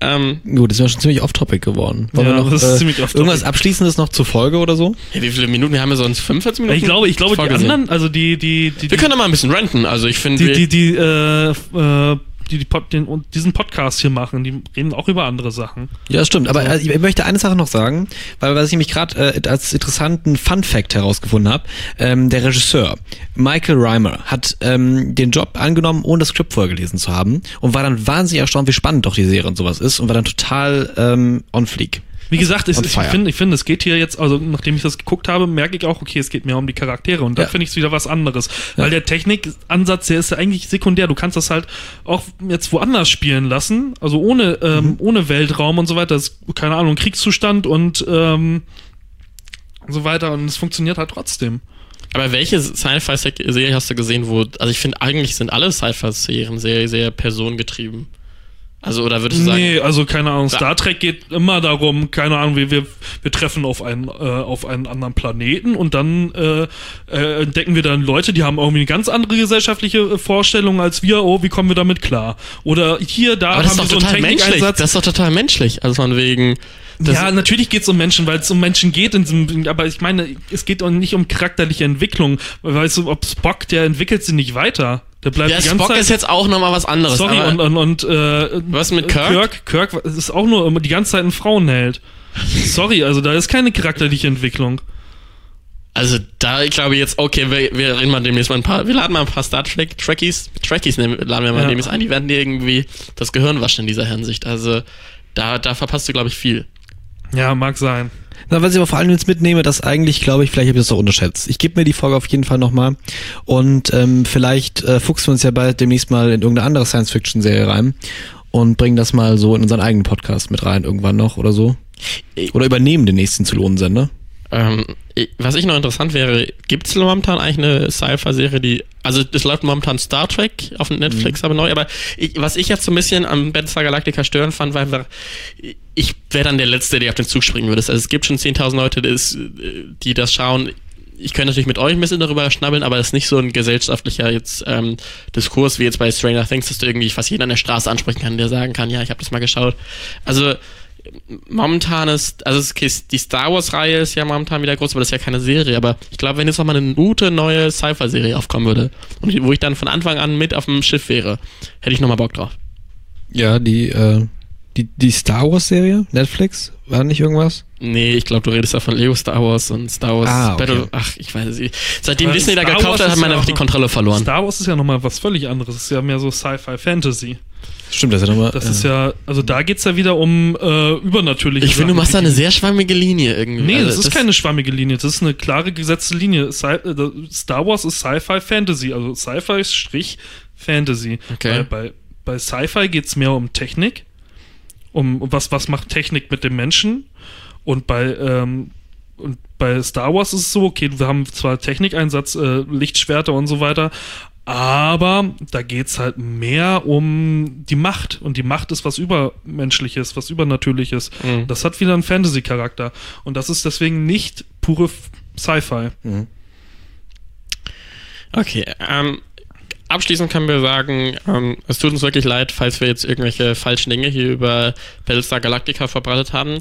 Ähm, Gut, das ist ja schon ziemlich off-topic geworden. Wollen Ja, wir noch das ist äh, ziemlich off-topic. irgendwas Abschließendes noch zur Folge oder so? ja, wie viele Minuten? Wir haben ja sonst 45 Minuten. Ich glaube, ich glaube, die anderen, also die, die, die, Wir können doch mal ein bisschen renten. Also ich finde, die, die, die, äh, äh, die, die Pod, den, und diesen Podcast hier machen, die reden auch über andere Sachen. Ja, stimmt. Aber äh, ich möchte eine Sache noch sagen, weil was ich nämlich gerade äh, als interessanten Fun Fact herausgefunden habe: ähm, Der Regisseur Michael Reimer hat ähm, den Job angenommen, ohne das Skript vorher gelesen zu haben und war dann wahnsinnig erstaunt, wie spannend doch die Serie und sowas ist und war dann total ähm, on fleek. Wie gesagt, es, ich finde, ich finde, es geht hier jetzt, also nachdem ich das geguckt habe, merke ich auch, okay, es geht mehr um die Charaktere und dann Ja. finde ich es wieder was anderes. Ja. Weil der Technikansatz, der ist ja eigentlich sekundär. Du kannst das halt auch jetzt woanders spielen lassen, also ohne, ähm, Mhm. ohne Weltraum und so weiter. Das ist, keine Ahnung, Kriegszustand und ähm, so weiter und es funktioniert halt trotzdem. Aber welche Sci-Fi-Serie hast du gesehen, wo, also ich finde eigentlich sind alle Sci-Fi-Serien sehr, sehr personengetrieben. Also, oder würdest du sagen, Nee, also keine Ahnung. Star Trek geht immer darum, keine Ahnung, wir, wir, wir treffen auf einen, äh, auf einen anderen Planeten und dann äh, äh, entdecken wir dann Leute, die haben irgendwie eine ganz andere gesellschaftliche äh, Vorstellung als wir. Oh, wie kommen wir damit klar? Oder hier, da aber das ist haben doch wir so einen. Technikeinsatz. Das ist doch total menschlich. Also von wegen. Das, ja, natürlich geht es um Menschen, weil es um Menschen geht. In diesem, aber ich meine, es geht auch nicht um charakterliche Entwicklung. Weißt du, ob Spock, der entwickelt sie nicht weiter. Der bleibt ja, die ganze Spock Zeit. ist jetzt auch nochmal was anderes. Sorry, und, und, und äh, Was mit Kirk? Kirk, Kirk ist auch nur immer die ganze Zeit ein Frauenheld. (laughs) Sorry, also da ist keine charakterliche Entwicklung. Also da, ich glaube jetzt, okay, wir, wir reden mal demnächst mal ein paar, wir laden mal ein paar Star Trek Trekkies, Trekkies laden wir mal Ja. demnächst ein, die werden dir irgendwie das Gehirn waschen in dieser Hinsicht. Also da, da verpasst du, glaube ich, viel. Ja, mag sein. Na, was ich aber vor allem jetzt mitnehme, dass eigentlich, glaube ich, vielleicht habe ich das doch unterschätzt. Ich gebe mir die Folge auf jeden Fall nochmal und ähm, vielleicht äh, fuchsen wir uns ja bald demnächst mal in irgendeine andere Science-Fiction-Serie rein und bringen das mal so in unseren eigenen Podcast mit rein irgendwann noch oder so. Oder übernehmen den nächsten Zylonensender. Ähm, was ich noch interessant wäre, gibt es momentan eigentlich eine Sci-Fi-Serie, die, also es läuft momentan Star Trek auf Netflix, aber neu, aber ich, was ich jetzt so ein bisschen am Battlestar Galactica stören fand, war einfach, ich wäre dann der Letzte, der auf den Zug springen würde. Also es gibt schon 10.000 Leute, die das, die das schauen. Ich könnte natürlich mit euch ein bisschen darüber schnabbeln, aber das ist nicht so ein gesellschaftlicher jetzt ähm, Diskurs wie jetzt bei Stranger Things, dass du irgendwie fast jeden an der Straße ansprechen kann, der sagen kann, ja, ich habe das mal geschaut. Also momentan ist, also ist, die Star Wars-Reihe ist ja momentan wieder groß, aber das ist ja keine Serie. Aber ich glaube, wenn jetzt nochmal eine gute neue Sci-Fi-Serie aufkommen würde und wo ich dann von Anfang an mit auf dem Schiff wäre, hätte ich nochmal Bock drauf. Ja, die, äh, die, die Star Wars-Serie, Netflix, war nicht irgendwas? Nee, ich glaube, du redest ja von Lego Star Wars und Star Wars Ah, okay. Battle. Ach, ich weiß es nicht. Seitdem Disney da gekauft hat, hat man ja einfach die Kontrolle verloren. Star Wars ist ja nochmal was völlig anderes. Das ist ja mehr so Sci-Fi-Fantasy. Stimmt, das ist ja nochmal. Das ist ja, also da geht's ja wieder um äh, übernatürliche ich finde, du machst da eine sehr schwammige Linie irgendwie. Nee, Also das ist keine schwammige Linie, das ist eine klare gesetzte Linie. Sci äh, Star Wars ist Sci-Fi Fantasy, also Sci-Fi Strich Fantasy. Okay. Bei, bei, bei Sci-Fi geht's mehr um Technik, um um was, was macht Technik mit dem Menschen. Und bei, ähm, und bei Star Wars ist es so, okay, wir haben zwar Technikeinsatz, äh, Lichtschwerter und so weiter, aber da geht's halt mehr um die Macht. Und die Macht ist was Übermenschliches, was Übernatürliches. Mhm. Das hat wieder einen Fantasy-Charakter. Und das ist deswegen nicht pure Sci-Fi. Okay, ähm, abschließend können wir sagen, ähm, es tut uns wirklich leid, falls wir jetzt irgendwelche falschen Dinge hier über Battlestar Galactica verbreitet haben.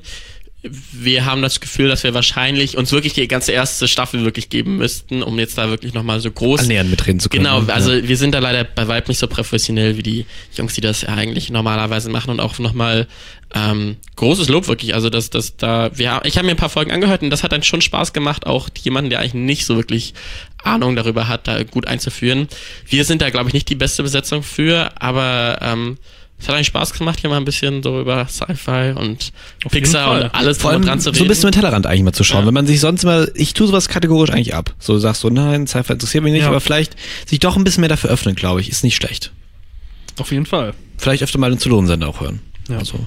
Wir haben das Gefühl, dass wir wahrscheinlich uns wirklich die ganze erste Staffel wirklich geben müssten, um jetzt da wirklich nochmal so groß annähernd mitreden zu können. Genau, ne? also Ja. wir sind da leider bei Vibe nicht so professionell wie die Jungs, die das ja eigentlich normalerweise machen und auch nochmal ähm, großes Lob wirklich. Also dass das da, wir, ich habe mir ein paar Folgen angehört und das hat dann schon Spaß gemacht, auch jemanden, der eigentlich nicht so wirklich Ahnung darüber hat, da gut einzuführen. Wir sind da, glaube ich, nicht die beste Besetzung für, aber ähm, es hat eigentlich Spaß gemacht, hier mal ein bisschen so über Sci-Fi und Auf Pixar und alles Vor allem und dran zu so reden. ein bisschen mit Tellerrand eigentlich mal zu schauen. Ja. Wenn man sich sonst mal, ich tue sowas kategorisch eigentlich ab. So sagst du, nein, Sci-Fi interessiert mich nicht, Ja. aber vielleicht sich doch ein bisschen mehr dafür öffnen, glaube ich, ist nicht schlecht. Auf jeden Fall. Vielleicht öfter mal den Zylonensender auch hören. Ja. Also,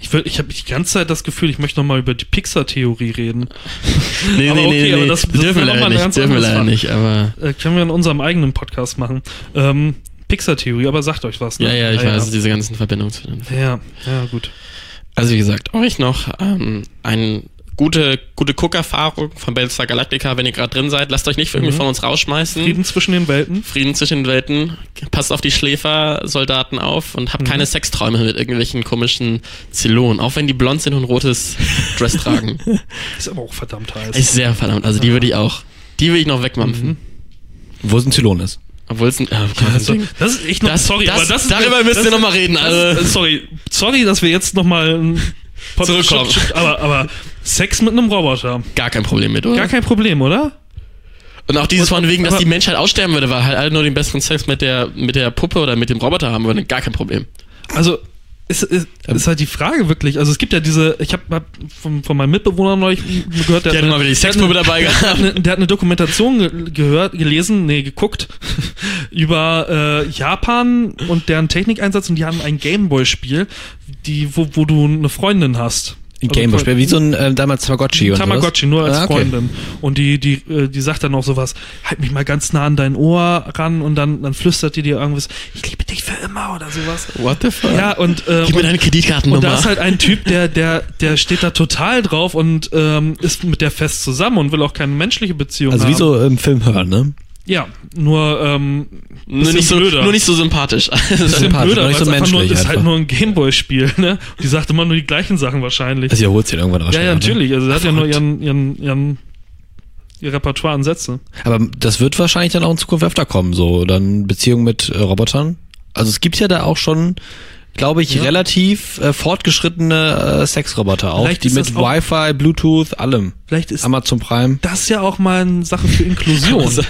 Ich, will- ich habe die ganze Zeit das Gefühl, ich möchte noch mal über die Pixar-Theorie reden. (laughs) nee, aber nee, okay, nee, aber nee. das- das dürfen wir leider nicht, ganz dürfen wir leider nicht, aber Äh, können wir in unserem eigenen Podcast machen. Ähm, Pixar-Theorie, aber sagt euch was. Ne? ja, ja, ich ja, weiß, diese ganzen Verbindungen zu den Ja, ja, ja gut. Also wie gesagt, euch noch ähm, eine gute, gute Guckerfahrung von Battlestar Galactica, wenn ihr gerade drin seid. Lasst euch nicht irgendwie Mhm. von uns rausschmeißen. Frieden zwischen den Welten. Frieden zwischen den Welten. Passt auf die Schläfersoldaten auf und habt Mhm. keine Sexträume mit irgendwelchen komischen Zylonen. Auch wenn die blond sind und ein rotes Dress tragen. (laughs) Ist aber auch verdammt heiß. Ist sehr verdammt. Also die würde ich auch. Die würde ich noch wegmampfen. Mhm. wo es ein Zylon ist. Obwohl es ein. Gott, Also, das ist echt noch, Das- sorry, das- aber das ist- darüber müsst ihr das- noch mal reden, also- sorry, sorry, dass wir jetzt noch mal ein Pod- Zurückkommen. Aber, aber Sex mit einem Roboter, gar kein Problem mit, oder? gar kein Problem, oder? Und auch dieses von wegen, dass die Menschheit aussterben würde, weil halt alle nur den besseren Sex mit der, mit der Puppe oder mit dem Roboter haben würden, gar kein Problem. Also ist, ist, ist halt die Frage wirklich. Also es gibt ja diese, ich habe hab von, von meinem Mitbewohner neulich gehört, der Die hat mal wieder die Sexpuppe dabei der, hat (laughs) gehabt. eine, der hat eine Dokumentation ge gehört, gelesen, nee, geguckt (laughs) über äh, Japan und deren Technikeinsatz und die haben ein Gameboy-Spiel, die, wo, wo du eine Freundin hast. Ein Gameboy-Spiel, wie so ein äh, damals Tamagotchi und Tamagotchi, nur als Ah, okay. Freundin. Und die, die, äh, die sagt dann auch sowas, halt mich mal ganz nah an dein Ohr ran und dann, dann flüstert die dir irgendwas, ich liebe dich für immer oder sowas. What the fuck? Ja, und, äh, Gib mir und, deine und Kreditkartennummer. da ist halt ein Typ, der, der, der steht da total drauf und ähm, ist mit der fest zusammen und will auch keine menschliche Beziehung Also haben. wie so im Film hören, ne? Ja, nur, ähm, nur, nicht so, nur nicht so sympathisch. (laughs) sympathisch, blöder, nicht es so einfach nur, menschlich ist halt nur ein Gameboy-Spiel, ne? Die sagt immer nur die gleichen Sachen wahrscheinlich. Also wiederholt sich irgendwann ja, wahrscheinlich. ja, ne? natürlich. Also, sie hat ja nur ihren, ihren, ihren, ihr Repertoire an Sätze. Aber das wird wahrscheinlich dann auch in Zukunft öfter kommen, so dann Beziehungen mit äh, Robotern. Also es gibt ja da auch schon, glaube ich, Ja. relativ äh, fortgeschrittene äh, Sexroboter auch, Vielleicht die mit Wi-Fi, Bluetooth, allem. Vielleicht ist Amazon Prime. das ja auch mal eine Sache für Inklusion. (laughs) Also,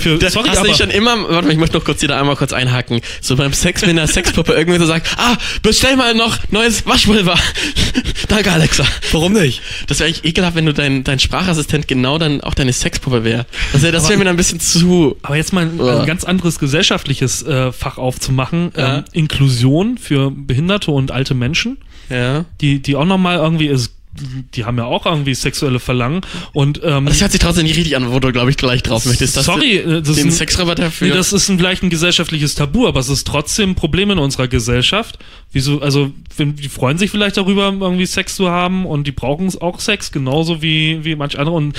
Für- da sorry, hast du schon immer, warte mal, ich möchte noch kurz wieder einmal kurz einhaken. So beim Sex, wenn der Sexpuppe irgendwie so sagt, ah, bestell mal noch neues Waschpulver. (laughs) Danke, Alexa. Warum nicht? Das wäre eigentlich ekelhaft, wenn du dein, dein Sprachassistent genau dann auch deine Sexpuppe wäre. Das wäre das wär mir dann ein bisschen zu. Aber jetzt mal ein, Ja. ein ganz anderes gesellschaftliches äh, Fach aufzumachen. Ja. Ähm, Inklusion für Behinderte und alte Menschen, Ja. die, die auch nochmal irgendwie ist, die haben ja auch irgendwie sexuelle Verlangen. Und ähm, Das hört sich trotzdem nicht richtig an, wo du, glaube ich, gleich drauf möchtest. dass sorry, äh, das den ist ein, Sexroboter für. Nee, das ist ein, vielleicht ein gesellschaftliches Tabu, aber es ist trotzdem ein Problem in unserer Gesellschaft. Wieso, also, die freuen sich vielleicht darüber, irgendwie Sex zu haben und die brauchen auch Sex, genauso wie, wie manch andere. Und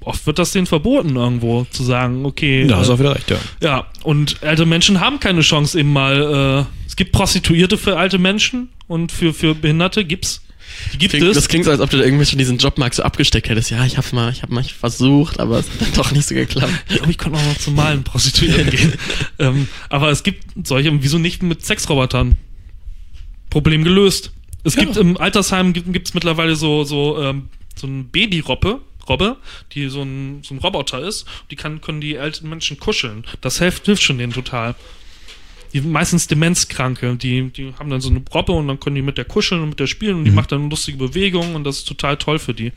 oft wird das denen verboten, irgendwo zu sagen, okay. Da hast du äh, auch wieder recht, ja. ja, und alte Menschen haben keine Chance, eben mal. Äh, es gibt Prostituierte für alte Menschen und für, für Behinderte gibt's. Die gibt Klingt, es. das klingt so, als ob du da irgendwie schon diesen Jobmarkt so abgesteckt hättest. Ja, ich hab's mal, ich hab mal versucht, aber es hat dann doch nicht so geklappt. (laughs) Ich glaube, ich konnte auch noch zum Malen Prostituierten gehen. (laughs) Ähm, aber es gibt solche, wieso nicht mit Sexrobotern? Problem gelöst. Es gibt im Altersheim gibt es mittlerweile so, so, ähm, so ein Baby-Robbe, Robbe, die so ein, so ein Roboter ist. Die kann, können die alten Menschen kuscheln. Das hilft, hilft schon denen total. Die meistens Demenzkranke, die, die haben dann so eine Robbe und dann können die mit der kuscheln und mit der spielen und die macht dann lustige Bewegungen und das ist total toll für die.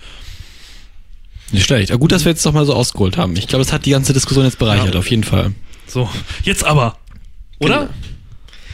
Nicht schlecht. Aber gut, dass wir jetzt doch mal so ausgeholt haben. Ich glaube, es hat die ganze Diskussion jetzt bereichert, Ja. auf jeden Fall. So, jetzt aber. Oder?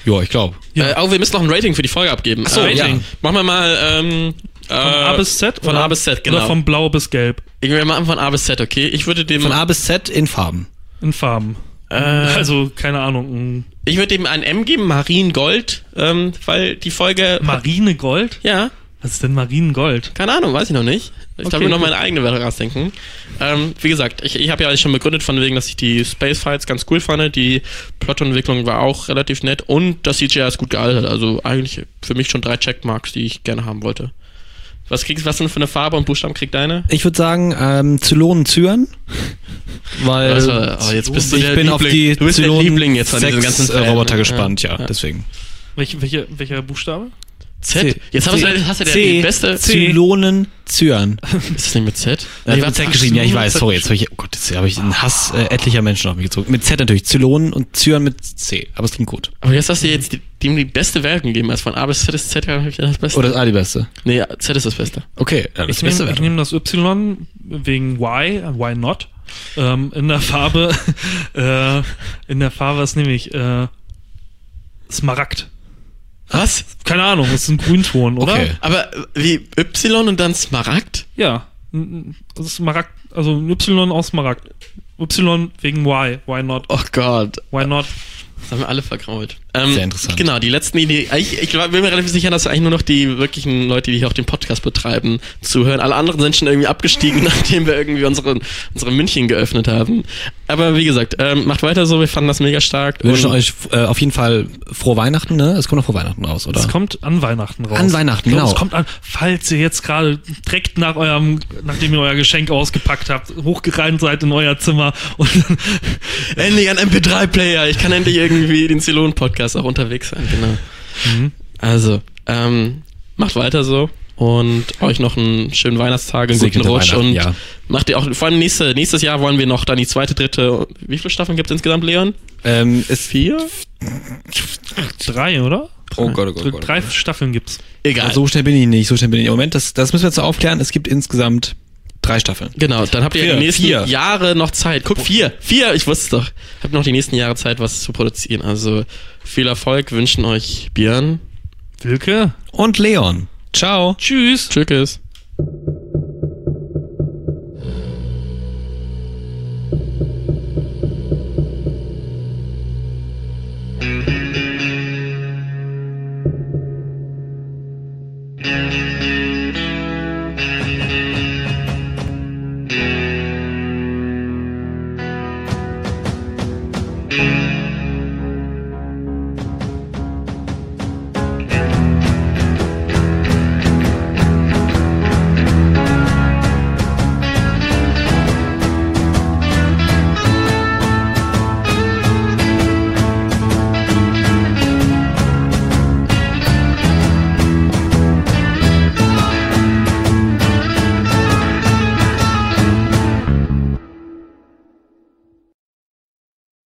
Genau. Ja, ich glaube. Ja. Äh, oh, wir müssen noch ein Rating für die Folge abgeben. Ach so, äh, Rating. Machen wir mal ähm, Von A bis Z? Von A bis Z, genau. Oder von Blau bis Gelb. Wir machen von A bis Z, okay? Ich würde dem, Von A bis Z in Farben. In Farben. äh, Also, keine Ahnung. Ich würde dem ein M geben, Mariengold, ähm, weil die Folge, Marinegold? ja, Was ist denn Marinegold? keine Ahnung, weiß ich noch nicht. Ich Okay, darf mir noch meine eigene Welt rausdenken. Ähm, wie gesagt, ich, ich habe ja alles schon begründet, von wegen, dass ich die Space Fights ganz cool fand. Die Plotentwicklung war auch relativ nett und das CGI ist gut gealtert. Also eigentlich für mich schon drei Checkmarks, die ich gerne haben wollte. Was kriegst was denn für eine Farbe und Buchstaben kriegt deine? Ich würde sagen, ähm, Zylonen Zyren. Weil war- oh, jetzt bist du ich der bin auf Liebling. die Du bist der Zylonen Liebling jetzt von diesen ganzen äh, Roboter ne? gespannt, ja, Ja. deswegen. Welche, welche, welcher Buchstabe? Z? Jetzt hast du, C. hast du der C. die beste. Zylonen Zyren. Ist das nicht mit Z? Ja, ich war mit Z geschrieben, ja, ich weiß, sorry, jetzt habe ich, oh Gott, jetzt habe ich einen Hass äh, etlicher Menschen auf mich gezogen. Mit Z natürlich, Zylonen und Zyren mit C, aber es klingt gut. Aber jetzt hast du jetzt die- dem die beste Wertung gegeben. Also von A bis Z ist Z ja das Beste. Oder ist A die beste? nee, ja, Z ist das Beste. Okay, ja, das Ich ist beste nehme ich Wertung. nehm das Y wegen Y, why not? Ähm, in der Farbe, (laughs) äh, in der Farbe, was nehme ich? Äh, Smaragd. Was? Keine Ahnung, das ist ein Grünton, oder? Okay. Aber wie Y und dann Smaragd? Ja. n- n- Smaragd, also Y aus Smaragd. Y wegen Y, why not? Oh Gott. Why not? Das haben wir alle vergrault. Ähm, Sehr interessant. Genau, die letzten Ideen. Ich, ich bin mir relativ sicher, dass eigentlich nur noch die wirklichen Leute, die hier auch den Podcast betreiben, zuhören. Alle anderen sind schon irgendwie abgestiegen, (laughs) nachdem wir irgendwie unsere, unsere München geöffnet haben. Aber wie gesagt, ähm, macht weiter so, wir fanden das mega stark. Wir wünschen euch äh, auf jeden Fall frohe Weihnachten, ne? Es kommt noch vor Weihnachten raus, oder? Es kommt an Weihnachten raus. An Weihnachten, glaub, genau. Es kommt an, falls ihr jetzt gerade direkt nach eurem, nachdem ihr euer Geschenk ausgepackt habt, hochgerannt seid in euer Zimmer und dann, Endlich ein MP3-Player. Ich kann endlich irgendwie den Zylon-Podcast auch unterwegs sein, genau. Mhm. Also, ähm, macht weiter so und euch noch einen schönen Weihnachtstag, einen guten Segnete Rutsch Weihnachten, und ja. macht ihr auch, vor allem nächste, nächstes Jahr wollen wir noch dann die zweite, dritte, wie viele Staffeln gibt es insgesamt, Leon? Ähm, ist Vier? drei, oder? Oh Gott, oh Gott, oh Gott. Drei Staffeln gibt's. Egal. So schnell bin ich nicht, so schnell bin ich nicht. Moment, das, das müssen wir jetzt aufklären. Es gibt insgesamt drei Staffeln. Genau, dann habt ihr Vier, die nächsten vier. Jahre noch Zeit. Guck, vier, vier, ich wusste es doch. Habt noch die nächsten Jahre Zeit, was zu produzieren. Also viel Erfolg wünschen euch Björn. Wilke? Und Leon. Ciao. Tschüss. Tschüss.